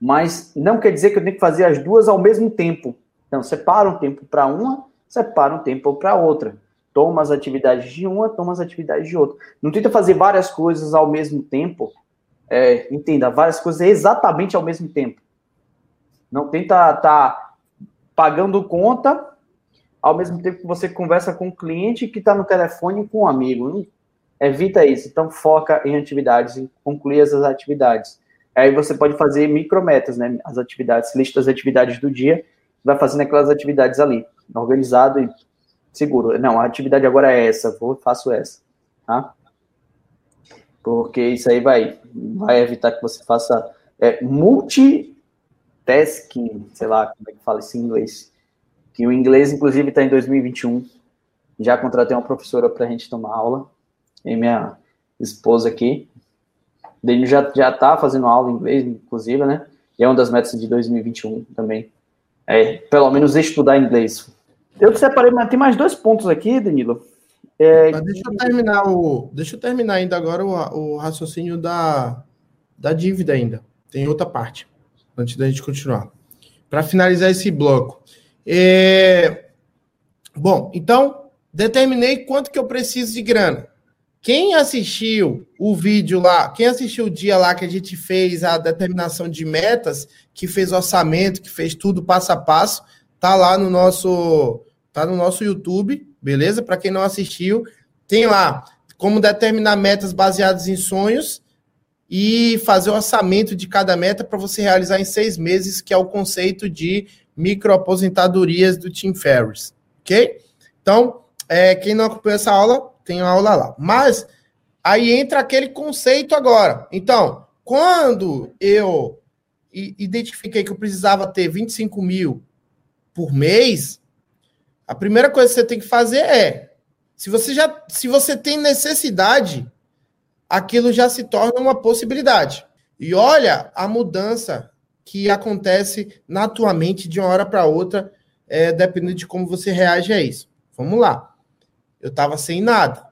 Mas não quer dizer que eu tenho que fazer as duas ao mesmo tempo. Então, separa um tempo para uma, separa um tempo para outra. Toma as atividades de uma, toma as atividades de outra. Não tenta fazer várias coisas ao mesmo tempo. É, entenda, várias coisas exatamente ao mesmo tempo. Não tenta estar tá pagando conta ao mesmo tempo que você conversa com o um cliente que está no telefone com um amigo. Evita isso. Então, foca em atividades, em concluir essas atividades. Aí você pode fazer micrometas, né? As atividades, lista das atividades do dia vai fazendo aquelas atividades ali, organizado e seguro. Não, a atividade agora é essa, vou faço essa, tá? Porque isso aí vai, vai evitar que você faça é, multitasking, sei lá como é que fala isso em inglês. Que o inglês, inclusive, está em 2021. Já contratei uma professora para a gente tomar aula. E minha esposa aqui. Ele já, já tá fazendo aula em inglês, inclusive, né? E é uma das metas de 2021 também. É, pelo menos estudar inglês. Eu separei, mas tem mais dois pontos aqui, Danilo. É, deixa eu terminar o. Deixa eu terminar ainda agora o, o raciocínio da, da dívida ainda. Tem outra parte. Antes da gente continuar. Para finalizar esse bloco. É, bom, então, determinei quanto que eu preciso de grana. Quem assistiu o vídeo lá, quem assistiu o dia lá que a gente fez a determinação de metas, que fez orçamento, que fez tudo passo a passo, tá lá no nosso, tá no nosso YouTube, beleza? Para quem não assistiu, tem lá como determinar metas baseadas em sonhos e fazer o orçamento de cada meta para você realizar em seis meses, que é o conceito de microaposentadorias do Tim Ferriss, ok? Então, é, quem não acompanhou essa aula, tem aula lá. Mas aí entra aquele conceito agora. Então, quando eu identifiquei que eu precisava ter 25 mil por mês, a primeira coisa que você tem que fazer é, se você já, se você tem necessidade, aquilo já se torna uma possibilidade. E olha a mudança que acontece naturalmente de uma hora para outra, é, dependendo de como você reage a isso. Vamos lá eu estava sem nada.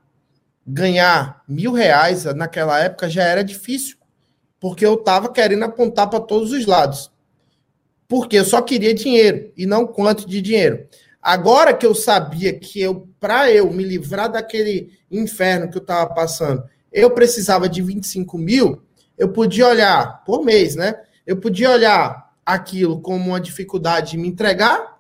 Ganhar mil reais naquela época já era difícil, porque eu estava querendo apontar para todos os lados. Porque eu só queria dinheiro e não quanto de dinheiro. Agora que eu sabia que eu, para eu me livrar daquele inferno que eu estava passando, eu precisava de 25 mil, eu podia olhar por mês, né? Eu podia olhar aquilo como uma dificuldade de me entregar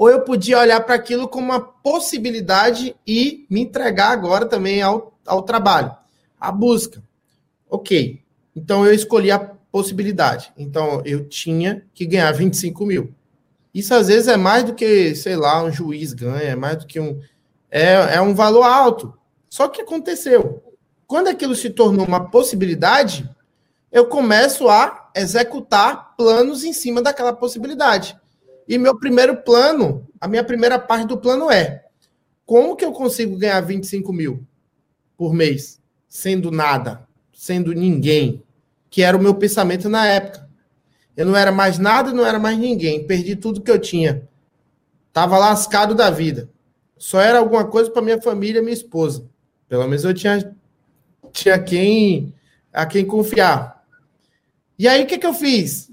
ou eu podia olhar para aquilo como uma possibilidade e me entregar agora também ao, ao trabalho, à busca. Ok, então eu escolhi a possibilidade. Então eu tinha que ganhar 25 mil. Isso às vezes é mais do que, sei lá, um juiz ganha, é mais do que um. É, é um valor alto. Só que aconteceu. Quando aquilo se tornou uma possibilidade, eu começo a executar planos em cima daquela possibilidade. E meu primeiro plano, a minha primeira parte do plano é como que eu consigo ganhar 25 mil por mês, sendo nada, sendo ninguém, que era o meu pensamento na época. Eu não era mais nada, não era mais ninguém, perdi tudo que eu tinha. Tava lascado da vida. Só era alguma coisa para minha família, minha esposa. Pelo menos eu tinha tinha quem a quem confiar. E aí o que que eu fiz?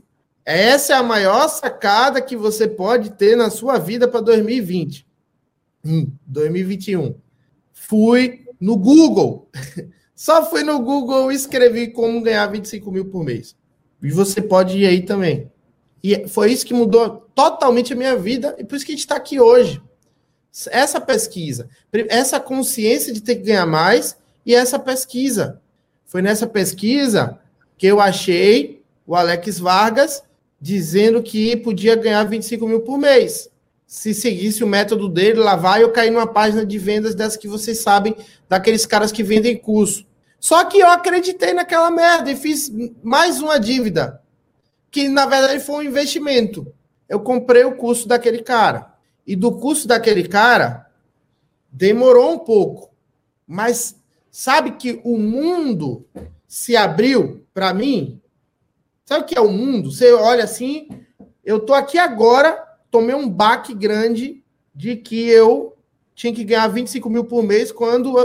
Essa é a maior sacada que você pode ter na sua vida para 2020. Hum, 2021. Fui no Google. Só fui no Google e escrevi como ganhar 25 mil por mês. E você pode ir aí também. E foi isso que mudou totalmente a minha vida e por isso que a gente está aqui hoje. Essa pesquisa, essa consciência de ter que ganhar mais e essa pesquisa. Foi nessa pesquisa que eu achei o Alex Vargas dizendo que podia ganhar 25 mil por mês. Se seguisse o método dele, lá vai eu cair numa página de vendas dessas que vocês sabem, daqueles caras que vendem curso. Só que eu acreditei naquela merda e fiz mais uma dívida, que na verdade foi um investimento. Eu comprei o curso daquele cara. E do curso daquele cara, demorou um pouco. Mas sabe que o mundo se abriu para mim Sabe o que é o mundo? Você olha assim, eu tô aqui agora, tomei um baque grande de que eu tinha que ganhar 25 mil por mês quando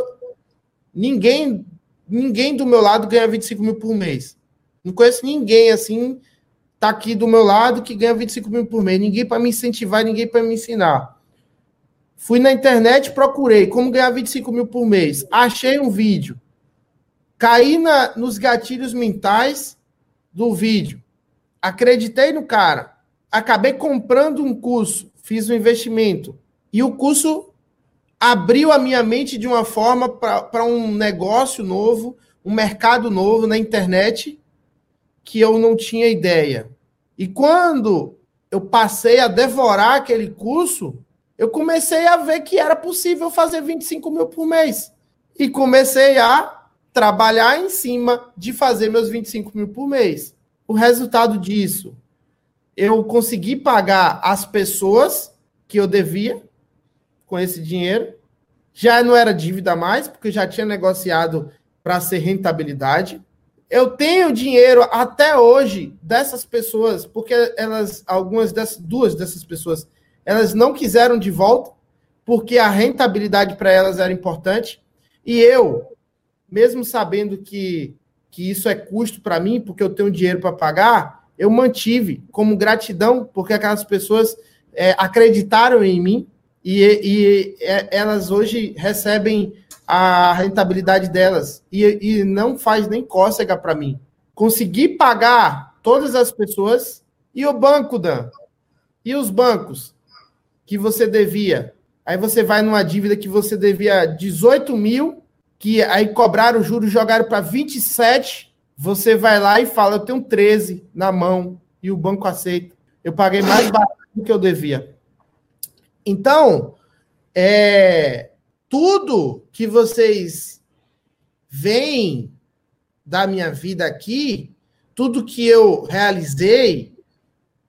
ninguém ninguém do meu lado ganha 25 mil por mês. Não conheço ninguém assim, tá aqui do meu lado que ganha 25 mil por mês. Ninguém para me incentivar, ninguém para me ensinar. Fui na internet, procurei como ganhar 25 mil por mês. Achei um vídeo. Caí na, nos gatilhos mentais do vídeo. Acreditei no cara. Acabei comprando um curso, fiz um investimento. E o curso abriu a minha mente de uma forma para um negócio novo, um mercado novo na internet que eu não tinha ideia. E quando eu passei a devorar aquele curso, eu comecei a ver que era possível fazer 25 mil por mês. E comecei a trabalhar em cima de fazer meus 25 mil por mês. O resultado disso, eu consegui pagar as pessoas que eu devia com esse dinheiro. Já não era dívida mais, porque já tinha negociado para ser rentabilidade. Eu tenho dinheiro até hoje dessas pessoas, porque elas, algumas dessas, duas dessas pessoas, elas não quiseram de volta, porque a rentabilidade para elas era importante. E eu, mesmo sabendo que, que isso é custo para mim, porque eu tenho dinheiro para pagar, eu mantive como gratidão, porque aquelas pessoas é, acreditaram em mim e, e é, elas hoje recebem a rentabilidade delas e, e não faz nem cócega para mim. Consegui pagar todas as pessoas e o banco, Dan? E os bancos que você devia? Aí você vai numa dívida que você devia 18 mil, que aí cobraram juros, jogaram para 27. Você vai lá e fala: Eu tenho 13 na mão e o banco aceita. Eu paguei mais barato do que eu devia. Então, é, tudo que vocês veem da minha vida aqui, tudo que eu realizei,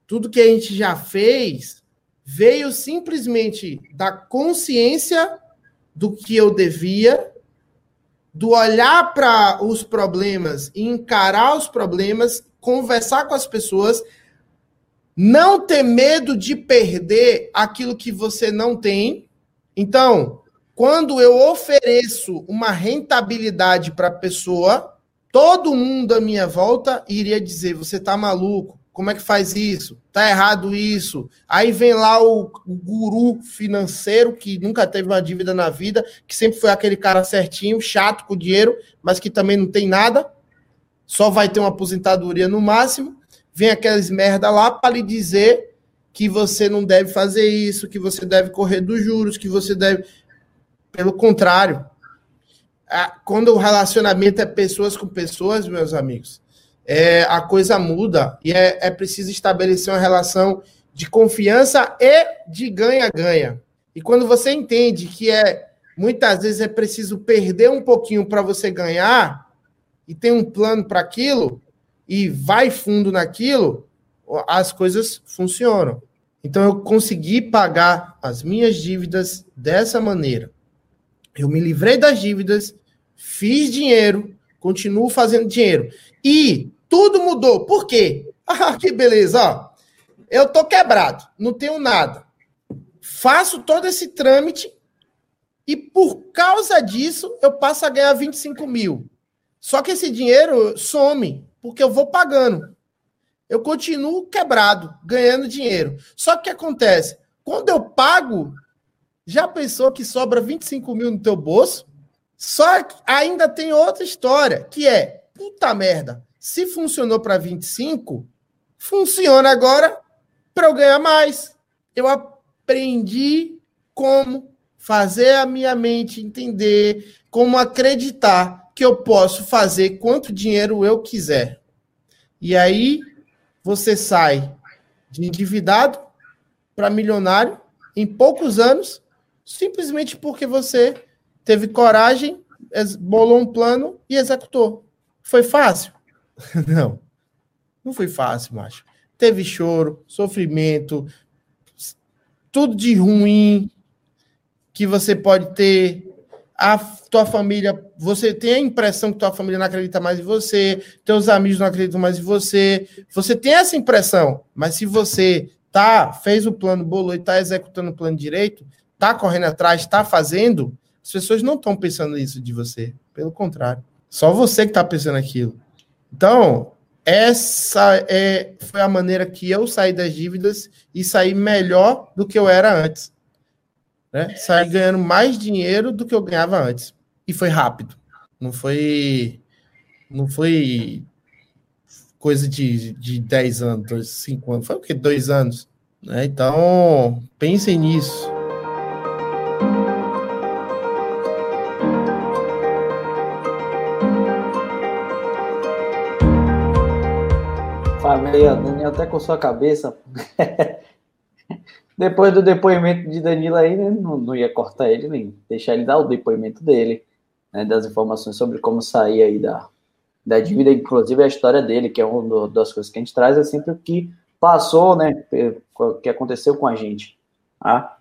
tudo que a gente já fez, veio simplesmente da consciência do que eu devia, do olhar para os problemas e encarar os problemas, conversar com as pessoas, não ter medo de perder aquilo que você não tem. Então, quando eu ofereço uma rentabilidade para a pessoa, todo mundo à minha volta iria dizer: você está maluco? Como é que faz isso? Tá errado isso. Aí vem lá o, o, guru financeiro que nunca teve uma dívida na vida, que sempre foi aquele cara certinho, chato com dinheiro, mas que também não tem nada, só vai ter uma aposentadoria no máximo. Vem aqueles merda lá para lhe dizer que você não deve fazer isso, que você deve correr dos juros, que você deve. Pelo contrário, quando o relacionamento é pessoas com pessoas, meus amigos, é, a coisa muda e é, é preciso estabelecer uma relação de confiança e de ganha-ganha. E quando você entende que é muitas vezes é preciso perder um pouquinho para você ganhar e tem um plano para aquilo e vai fundo naquilo, as coisas funcionam. Então eu consegui pagar as minhas dívidas dessa maneira. Eu me livrei das dívidas, fiz dinheiro, continuo fazendo dinheiro. E tudo mudou. Por quê? Ah, que beleza, ó. Eu tô quebrado, não tenho nada. Faço todo esse trâmite e por causa disso eu passo a ganhar 25 mil. Só que esse dinheiro some, porque eu vou pagando. Eu continuo quebrado, ganhando dinheiro. Só que o que acontece? Quando eu pago, já pensou que sobra 25 mil no teu bolso? Só que ainda tem outra história, que é, puta merda, se funcionou para 25, funciona agora para eu ganhar mais. Eu aprendi como fazer a minha mente entender, como acreditar que eu posso fazer quanto dinheiro eu quiser. E aí você sai de endividado para milionário em poucos anos, simplesmente porque você teve coragem, bolou um plano e executou. Foi fácil? Não. Não foi fácil, macho. Teve choro, sofrimento, tudo de ruim que você pode ter. A tua família, você tem a impressão que tua família não acredita mais em você, teus amigos não acreditam mais em você. Você tem essa impressão, mas se você tá, fez o plano, bolou e tá executando o plano direito, tá correndo atrás, tá fazendo, as pessoas não estão pensando isso de você. Pelo contrário. Só você que tá pensando aquilo. Então, essa é, foi a maneira que eu saí das dívidas e saí melhor do que eu era antes. Né? Saí ganhando mais dinheiro do que eu ganhava antes. E foi rápido. Não foi. Não foi coisa de, de 10 anos, 5 anos. Foi o quê? Dois anos. Né? Então, pensem nisso. Ó, Daniel até com sua cabeça. Depois do depoimento de Danilo aí, né, não, não, ia cortar ele, nem deixar ele dar o depoimento dele, né, das informações sobre como sair aí da, da dívida, inclusive a história dele, que é uma das coisas que a gente traz, é sempre o que passou, né, o que aconteceu com a gente. Tá?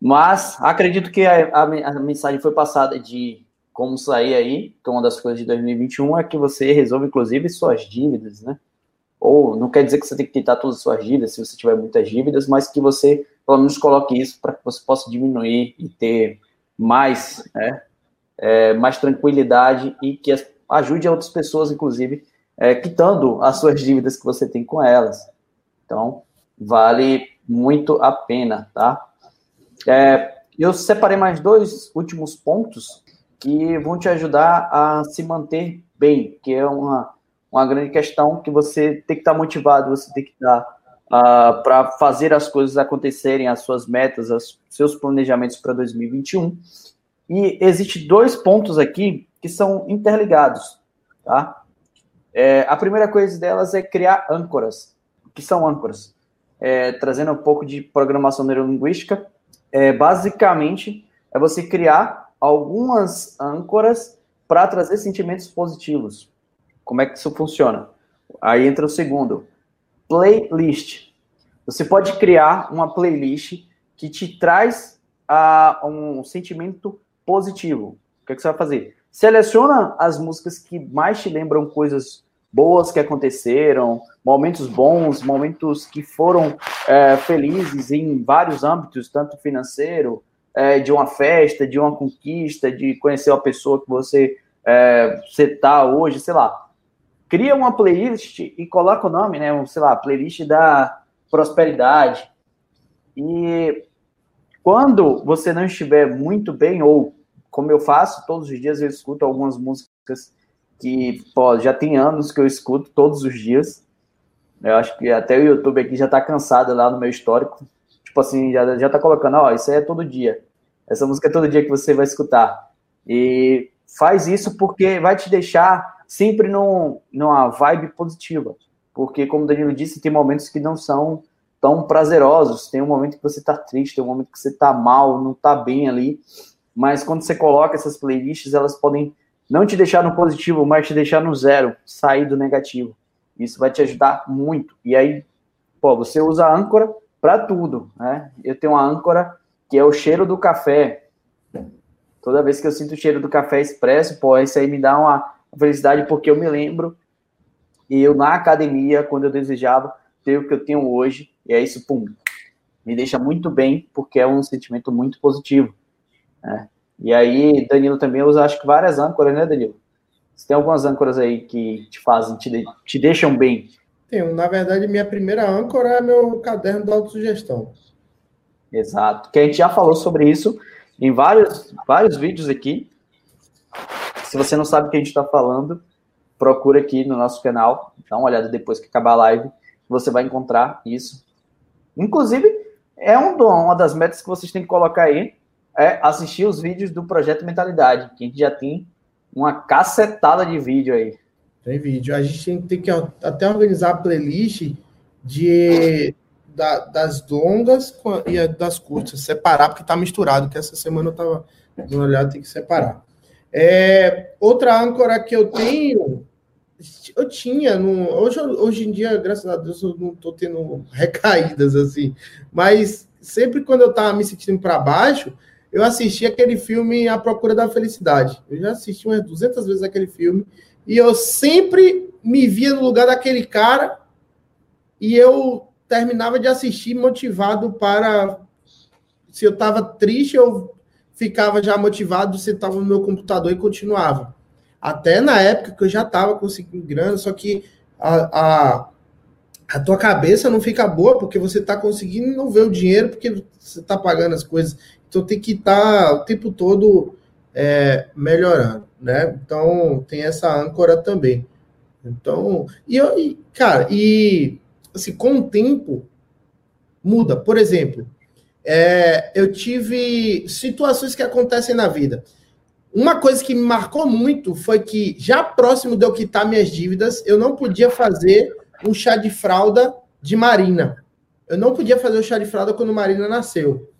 Mas acredito que a, a, a mensagem foi passada de como sair aí, que é uma das coisas de 2021 é que você resolve, inclusive, suas dívidas, né? Ou não quer dizer que você tem que quitar todas as suas dívidas, se você tiver muitas dívidas, mas que você pelo menos coloque isso para que você possa diminuir e ter mais, né, é, mais tranquilidade e que as, ajude outras pessoas, inclusive, é, quitando as suas dívidas que você tem com elas. Então, vale muito a pena, tá? É, eu separei mais dois últimos pontos que vão te ajudar a se manter bem, que é uma, uma grande questão que você tem que estar motivado, você tem que estar uh, para fazer as coisas acontecerem, as suas metas, os seus planejamentos para 2021. E existe dois pontos aqui que são interligados, tá? É, a primeira coisa delas é criar âncoras. O que são âncoras? É, trazendo um pouco de programação neurolinguística, é, basicamente é você criar algumas âncoras para trazer sentimentos positivos. Como é que isso funciona? Aí entra o segundo, playlist. Você pode criar uma playlist que te traz uh, um sentimento positivo. O que, é que você vai fazer? Seleciona as músicas que mais te lembram coisas boas que aconteceram, momentos bons, momentos que foram é, felizes em vários âmbitos, tanto financeiro, é, de uma festa, de uma conquista, de conhecer a pessoa que você é, você tá hoje, sei lá. Cria uma playlist e coloca o nome, né? Sei lá, playlist da prosperidade. E quando você não estiver muito bem, ou como eu faço, todos os dias eu escuto algumas músicas que pô, já tem anos que eu escuto todos os dias. Eu acho que até o YouTube aqui já tá cansado lá no meu histórico. Tipo assim, já, já tá colocando, ó, isso aí é todo dia. Essa música é todo dia que você vai escutar. E faz isso porque vai te deixar sempre num, numa vibe positiva. Porque, como o Danilo disse, tem momentos que não são tão prazerosos. Tem um momento que você tá triste, tem um momento que você tá mal, não tá bem ali. Mas quando você coloca essas playlists, elas podem não te deixar no positivo, mas te deixar no zero, sair do negativo. Isso vai te ajudar muito. E aí, pô, você usa a âncora para tudo, né? Eu tenho uma âncora que é o cheiro do café. Toda vez que eu sinto o cheiro do café expresso, pô, isso aí me dá uma felicidade porque eu me lembro e eu na academia, quando eu desejava ter o que eu tenho hoje, e é isso, pum, me deixa muito bem porque é um sentimento muito positivo. Né? E aí, Danilo também usa, acho que várias âncoras, né, Danilo? Você tem algumas âncoras aí que te fazem, te, de, te deixam bem? Tenho. Na verdade, minha primeira âncora é meu caderno da autossugestão. Exato. Que a gente já falou sobre isso em vários, vários vídeos aqui. Se você não sabe o que a gente está falando, procura aqui no nosso canal, dá uma olhada depois que acabar a live, você vai encontrar isso. Inclusive, é um dom, uma das metas que vocês têm que colocar aí, é assistir os vídeos do Projeto Mentalidade, que a gente já tem uma cacetada de vídeo aí. Tem vídeo. A gente tem que até organizar a playlist de, da, das longas e das curtas, separar, porque tá misturado, que essa semana eu tava dando uma olhada, tem que separar. É, outra âncora que eu tenho, eu tinha, no, hoje, hoje em dia, graças a Deus, eu não tô tendo recaídas assim, mas sempre quando eu tava me sentindo para baixo, eu assisti aquele filme A Procura da Felicidade. Eu já assisti umas 200 vezes aquele filme e eu sempre me via no lugar daquele cara e eu terminava de assistir motivado para se eu estava triste eu ficava já motivado, sentava no meu computador e continuava. Até na época que eu já estava conseguindo grana, só que a, a, a tua cabeça não fica boa porque você está conseguindo não ver o dinheiro porque você está pagando as coisas. Então tem que estar tá o tempo todo é, melhorando, né? Então tem essa âncora também. Então, e, e cara, e assim, com o tempo muda. Por exemplo, é, eu tive situações que acontecem na vida. Uma coisa que me marcou muito foi que, já próximo de eu quitar minhas dívidas, eu não podia fazer um chá de fralda de Marina. Eu não podia fazer o chá de fralda quando Marina nasceu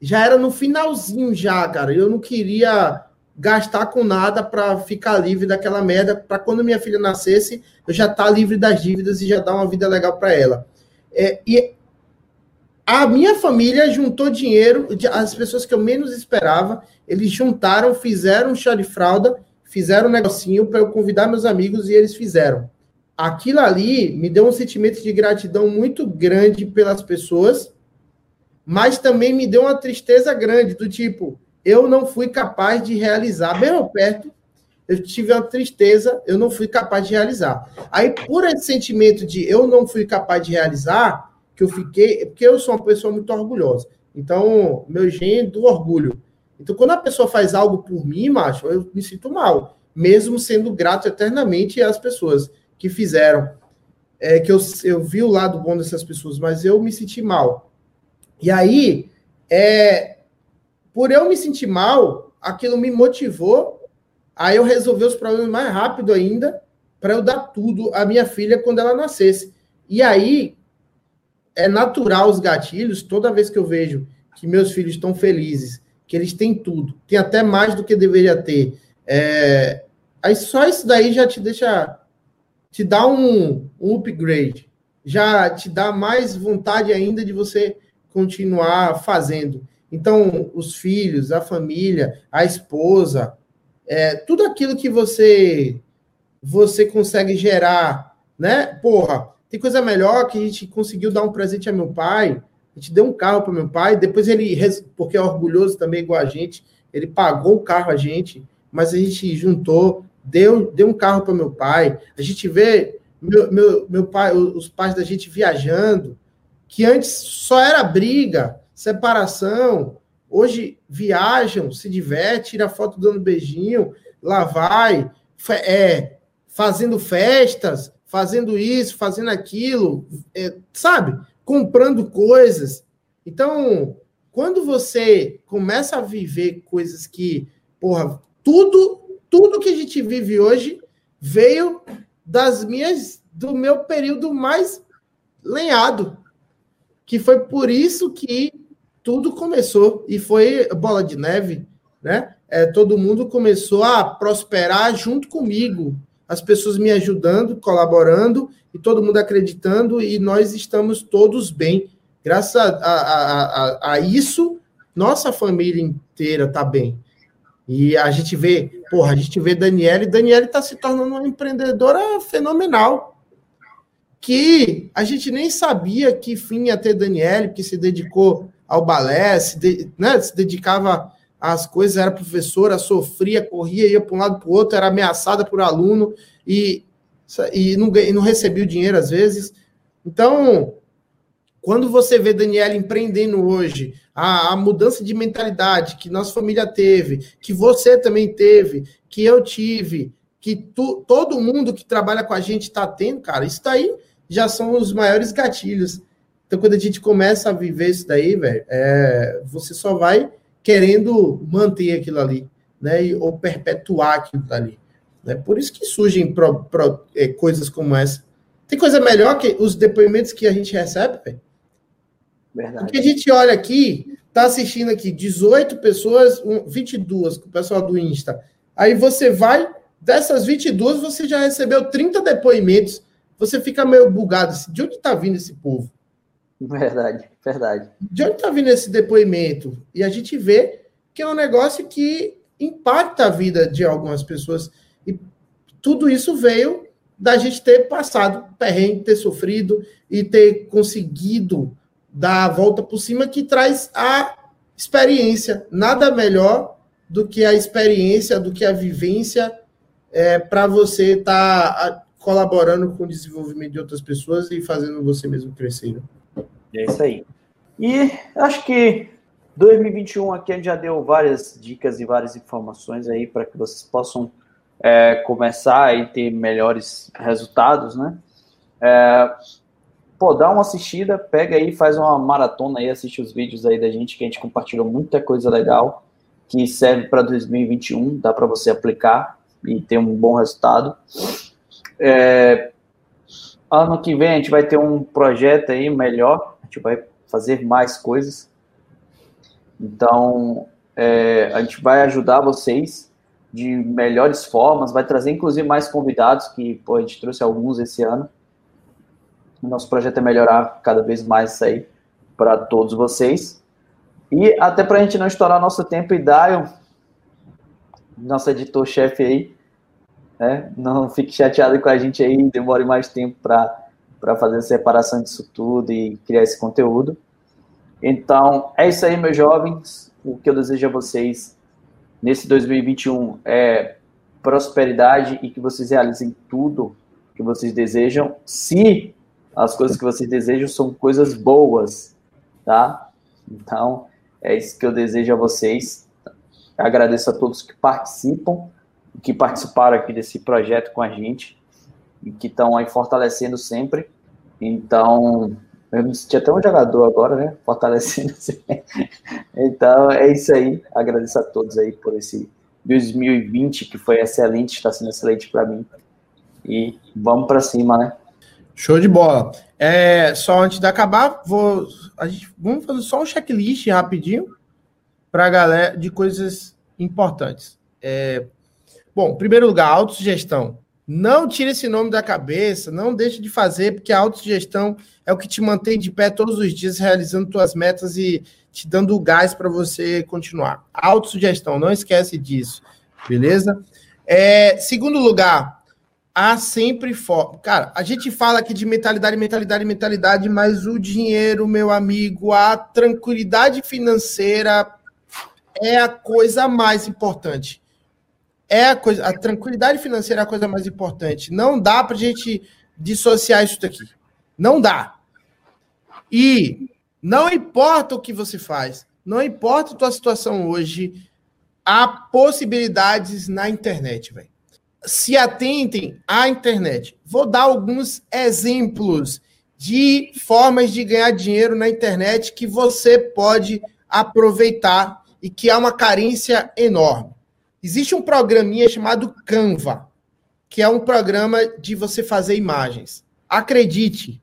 já era no finalzinho já, cara. Eu não queria gastar com nada para ficar livre daquela merda, para quando minha filha nascesse, eu já estar tá livre das dívidas e já dar uma vida legal para ela. É, e a minha família juntou dinheiro, as pessoas que eu menos esperava, eles juntaram, fizeram um chá de fralda, fizeram um negocinho para eu convidar meus amigos e eles fizeram. Aquilo ali me deu um sentimento de gratidão muito grande pelas pessoas mas também me deu uma tristeza grande, do tipo, eu não fui capaz de realizar, bem perto, eu tive uma tristeza, eu não fui capaz de realizar. Aí, por esse sentimento de eu não fui capaz de realizar, que eu fiquei, porque eu sou uma pessoa muito orgulhosa. Então, meu gênio do orgulho. Então, quando a pessoa faz algo por mim, macho, eu me sinto mal, mesmo sendo grato eternamente às pessoas que fizeram. É, que eu, eu vi o lado bom dessas pessoas, mas eu me senti mal. E aí, é, por eu me sentir mal, aquilo me motivou a eu resolver os problemas mais rápido ainda, para eu dar tudo à minha filha quando ela nascesse. E aí, é natural os gatilhos, toda vez que eu vejo que meus filhos estão felizes, que eles têm tudo, tem até mais do que deveria ter. É, aí só isso daí já te deixa, te dá um, um upgrade, já te dá mais vontade ainda de você continuar fazendo. Então, os filhos, a família, a esposa, é, tudo aquilo que você você consegue gerar, né? Porra, tem coisa melhor que a gente conseguiu dar um presente a meu pai, a gente deu um carro para meu pai, depois ele, porque é orgulhoso também igual a gente, ele pagou o carro a gente, mas a gente juntou, deu, deu um carro para meu pai. A gente vê meu, meu, meu pai, os pais da gente viajando, que antes só era briga, separação. Hoje viajam, se diverte, tira foto dando beijinho, lá vai, é, fazendo festas, fazendo isso, fazendo aquilo, é, sabe? comprando coisas. Então, quando você começa a viver coisas que, porra, tudo, tudo que a gente vive hoje veio das minhas, do meu período mais lenhado, que foi por isso que tudo começou e foi bola de neve, né? É, todo mundo começou a prosperar junto comigo, as pessoas me ajudando, colaborando e todo mundo acreditando e nós estamos todos bem. Graças a, a, a, a isso, nossa família inteira está bem. E a gente vê, porra, a gente vê Daniela e Daniela está se tornando uma empreendedora fenomenal. Que a gente nem sabia que fim ia ter Daniela, que se dedicou ao balé, se, de, né, se dedicava as coisas, era professora, sofria, corria, ia para um lado para o outro, era ameaçada por aluno e, e, não, e não recebia o dinheiro às vezes. Então, quando você vê Daniela empreendendo hoje, a, a, mudança de mentalidade que nossa família teve, que você também teve, que eu tive, que tu, todo mundo que trabalha com a gente está tendo, cara, isso daí já são os maiores gatilhos. Então, quando a gente começa a viver isso daí, velho, é, você só vai querendo manter aquilo ali, né? E, ou perpetuar aquilo ali. Né? Por isso que surgem pro, pro, é, coisas como essa. Tem coisa melhor que os depoimentos que a gente recebe, velho? Verdade. Porque a gente olha aqui, tá assistindo aqui 18 pessoas, 22 com o pessoal do Insta. Aí você vai, dessas 22, você já recebeu 30 depoimentos. Você fica meio bugado. Assim, de onde tá vindo esse povo? Verdade, verdade. De onde está vindo esse depoimento? E a gente vê que é um negócio que impacta a vida de algumas pessoas. E tudo isso veio da gente ter passado perrengue, ter sofrido e ter conseguido dar a volta por cima, que traz a experiência. Nada melhor do que a experiência, do que a vivência é, para você estar tá colaborando com o desenvolvimento de outras pessoas e fazendo você mesmo crescer. É isso aí. E acho que 2021 aqui a gente já deu várias dicas e várias informações aí para que vocês possam é, começar e ter melhores resultados, né? É, pô, dá uma assistida, pega aí, faz uma maratona aí, assiste os vídeos aí da gente, que a gente compartilhou muita coisa legal que serve para 2021, dá para você aplicar e ter um bom resultado. É, ano que vem a gente vai ter um projeto aí melhor, gente vai fazer mais coisas. Então, é, a gente vai ajudar vocês de melhores formas, vai trazer inclusive mais convidados, que pô, a gente trouxe alguns esse ano. O nosso projeto é melhorar cada vez mais isso aí para todos vocês. E até para a gente não estourar nosso tempo, e Dion, nosso editor-chefe aí, né, não fique chateado com a gente aí, demore mais tempo para para fazer a separação disso tudo e criar esse conteúdo. Então, é isso aí, meus jovens. O que eu desejo a vocês nesse 2021 é prosperidade e que vocês realizem tudo que vocês desejam, se as coisas que vocês desejam são coisas boas, tá? Então, é isso que eu desejo a vocês. agradeço a todos que participam, que participaram aqui desse projeto com a gente que estão aí fortalecendo sempre. Então, eu me senti até um jogador agora, né? Fortalecendo. então, é isso aí. Agradeço a todos aí por esse 2020 que foi excelente, está sendo excelente para mim. E vamos para cima, né? Show de bola. É, só antes de acabar, vou, a gente, vamos fazer só um checklist rapidinho para a galera de coisas importantes. É, bom, primeiro lugar, autossugestão. Não tire esse nome da cabeça, não deixe de fazer, porque a autossugestão é o que te mantém de pé todos os dias, realizando suas metas e te dando o gás para você continuar. Autossugestão, não esquece disso, beleza? É, segundo lugar, há sempre foco. Cara, a gente fala aqui de mentalidade, mentalidade, mentalidade, mas o dinheiro, meu amigo, a tranquilidade financeira é a coisa mais importante. É a coisa, a tranquilidade financeira é a coisa mais importante. Não dá para a gente dissociar isso daqui. Não dá. E não importa o que você faz, não importa a tua situação hoje, há possibilidades na internet, velho. Se atentem à internet. Vou dar alguns exemplos de formas de ganhar dinheiro na internet que você pode aproveitar e que há uma carência enorme. Existe um programinha chamado Canva, que é um programa de você fazer imagens. Acredite,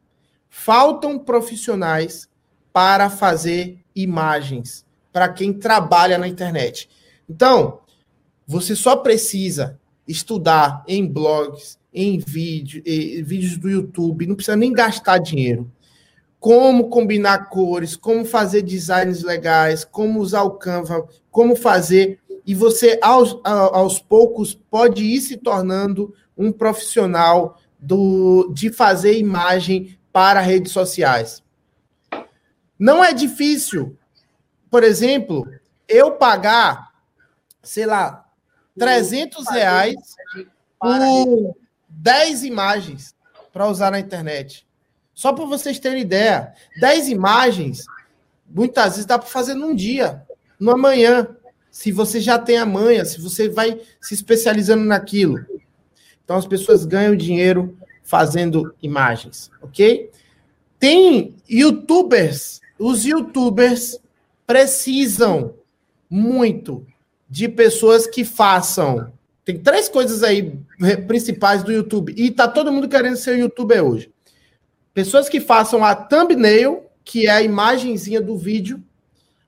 faltam profissionais para fazer imagens para quem trabalha na internet. Então, você só precisa estudar em blogs, em vídeo, em vídeos do YouTube, não precisa nem gastar dinheiro. Como combinar cores, como fazer designs legais, como usar o Canva, como fazer. E você, aos, aos poucos, pode ir se tornando um profissional do, de fazer imagem para redes sociais. Não é difícil, por exemplo, eu pagar, sei lá, 300 reais por 10 imagens para usar na internet. Só para vocês terem ideia, 10 imagens, muitas vezes dá para fazer num dia, numa manhã, se você já tem a manha, se você vai se especializando naquilo. Então as pessoas ganham dinheiro fazendo imagens, ok? Tem youtubers os youtubers precisam muito de pessoas que façam. Tem três coisas aí principais do YouTube. E tá todo mundo querendo ser youtuber hoje. Pessoas que façam a thumbnail, que é a imagenzinha do vídeo.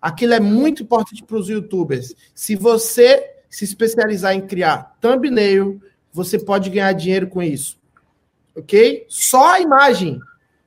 Aquilo é muito importante para os youtubers. Se você se especializar em criar thumbnail, você pode ganhar dinheiro com isso. Ok? Só a imagem.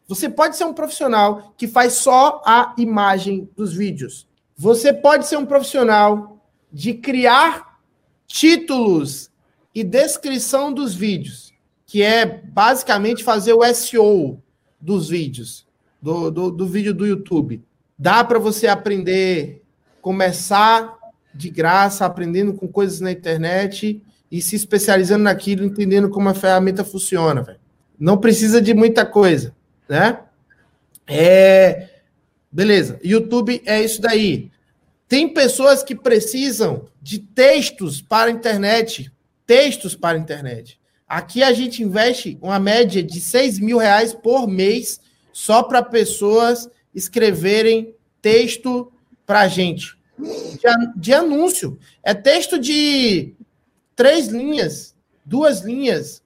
Você pode ser um profissional que faz só a imagem dos vídeos. Você pode ser um profissional de criar títulos e descrição dos vídeos, que é basicamente fazer o SEO dos vídeos, do, do, do vídeo do YouTube. Dá para você aprender, começar de graça, aprendendo com coisas na internet e se especializando naquilo, entendendo como a ferramenta funciona. Véio. Não precisa de muita coisa né? É, beleza. YouTube é isso daí. Tem pessoas que precisam de textos para a internet. Textos para a internet. Aqui a gente investe uma média de 6 mil reais por mês só para pessoas escreverem texto para gente. De, de anúncio. É texto de três linhas, duas linhas.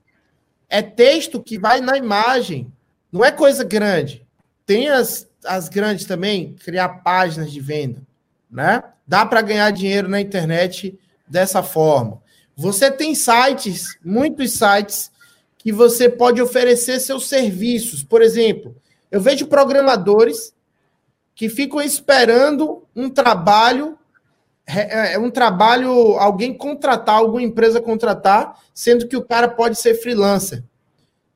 É texto que vai na imagem. Não é coisa grande. Tem as, as grandes também, criar páginas de venda, né? Dá para ganhar dinheiro na internet dessa forma. Você tem sites, muitos sites, que você pode oferecer seus serviços. Por exemplo, eu vejo programadores que ficam esperando um trabalho, é, é um trabalho, alguém contratar, alguma empresa contratar, sendo que o cara pode ser freelancer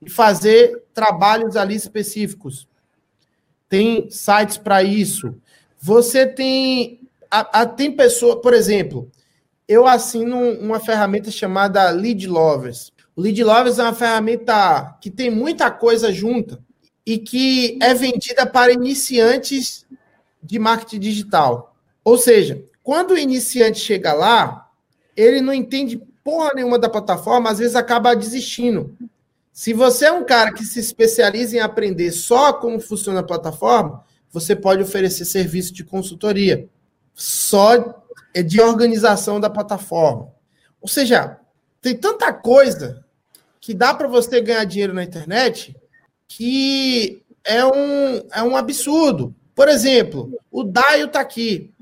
e fazer trabalhos ali específicos. Tem sites para isso. Você tem. A, a, tem pessoa, por exemplo, eu assino uma ferramenta chamada Lead Lovers. O Lead Lovers é uma ferramenta que tem muita coisa junta e que é vendida para iniciantes de marketing digital. Ou seja, quando o iniciante chega lá, ele não entende porra nenhuma da plataforma, às vezes acaba desistindo. Se você é um cara que se especializa em aprender só como funciona a plataforma, você pode oferecer serviço de consultoria, só de organização da plataforma. Ou seja, tem tanta coisa que dá para você ganhar dinheiro na internet que é um, é um absurdo. Por exemplo, o Daio está aqui.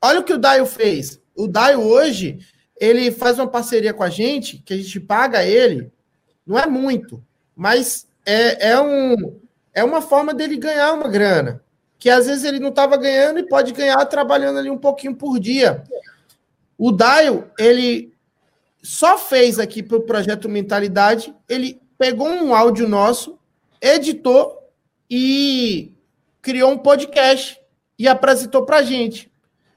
Olha o que o Daio fez. O Daio hoje, ele faz uma parceria com a gente, que a gente paga ele, não é muito, mas é, é, um, é uma forma dele ganhar uma grana, que às vezes ele não estava ganhando e pode ganhar trabalhando ali um pouquinho por dia. O Daio, ele só fez aqui para o projeto Mentalidade, ele pegou um áudio nosso, editou e criou um podcast e apresentou para a gente.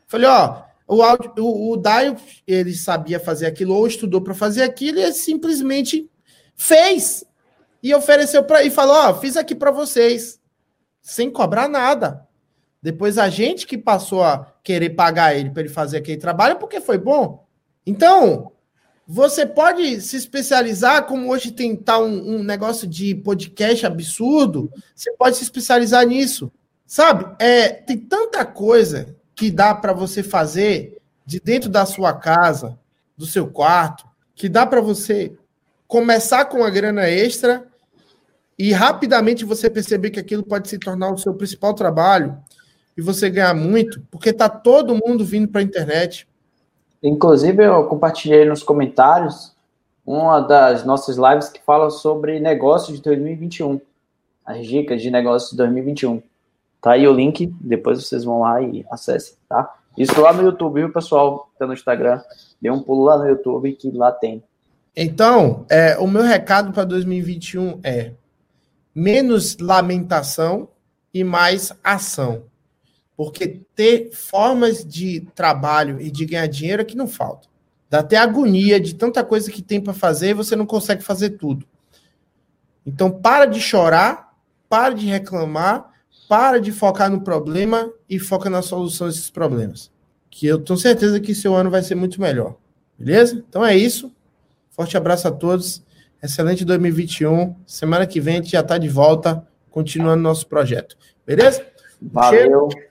Falei, ó, o, áudio, o, o Daio, ele sabia fazer aquilo ou estudou para fazer aquilo e ele simplesmente fez e ofereceu para e falou, ó, fiz aqui para vocês, sem cobrar nada. Depois a gente que passou a querer pagar ele para ele fazer aquele trabalho porque foi bom. Então, você pode se especializar, como hoje tem tal um, um, negócio de podcast absurdo, você pode se especializar nisso. Sabe? É, tem tanta coisa que dá para você fazer de dentro da sua casa, do seu quarto, que dá para você começar com a grana extra e rapidamente você perceber que aquilo pode se tornar o seu principal trabalho e você ganhar muito, porque tá todo mundo vindo para a internet. Inclusive, eu compartilhei nos comentários uma das nossas lives que fala sobre negócios de 2021. As dicas de negócios de 2021. Tá aí o link, depois vocês vão lá e acessem, tá? Isso lá no YouTube, viu, pessoal? Tá no Instagram. Dê um pulo lá no YouTube que lá tem. Então, é, o meu recado para 2021 é menos lamentação e mais ação. Porque ter formas de trabalho e de ganhar dinheiro é que não falta. Dá até agonia de tanta coisa que tem para fazer e você não consegue fazer tudo. Então, para de chorar, para de reclamar, para de focar no problema e foca na solução desses problemas. Que eu tenho certeza que seu ano vai ser muito melhor. Beleza? Então é isso. Forte abraço a todos. Excelente 2021. Semana que vem a gente já está de volta, continuando nosso projeto. Beleza? Valeu. Cheiro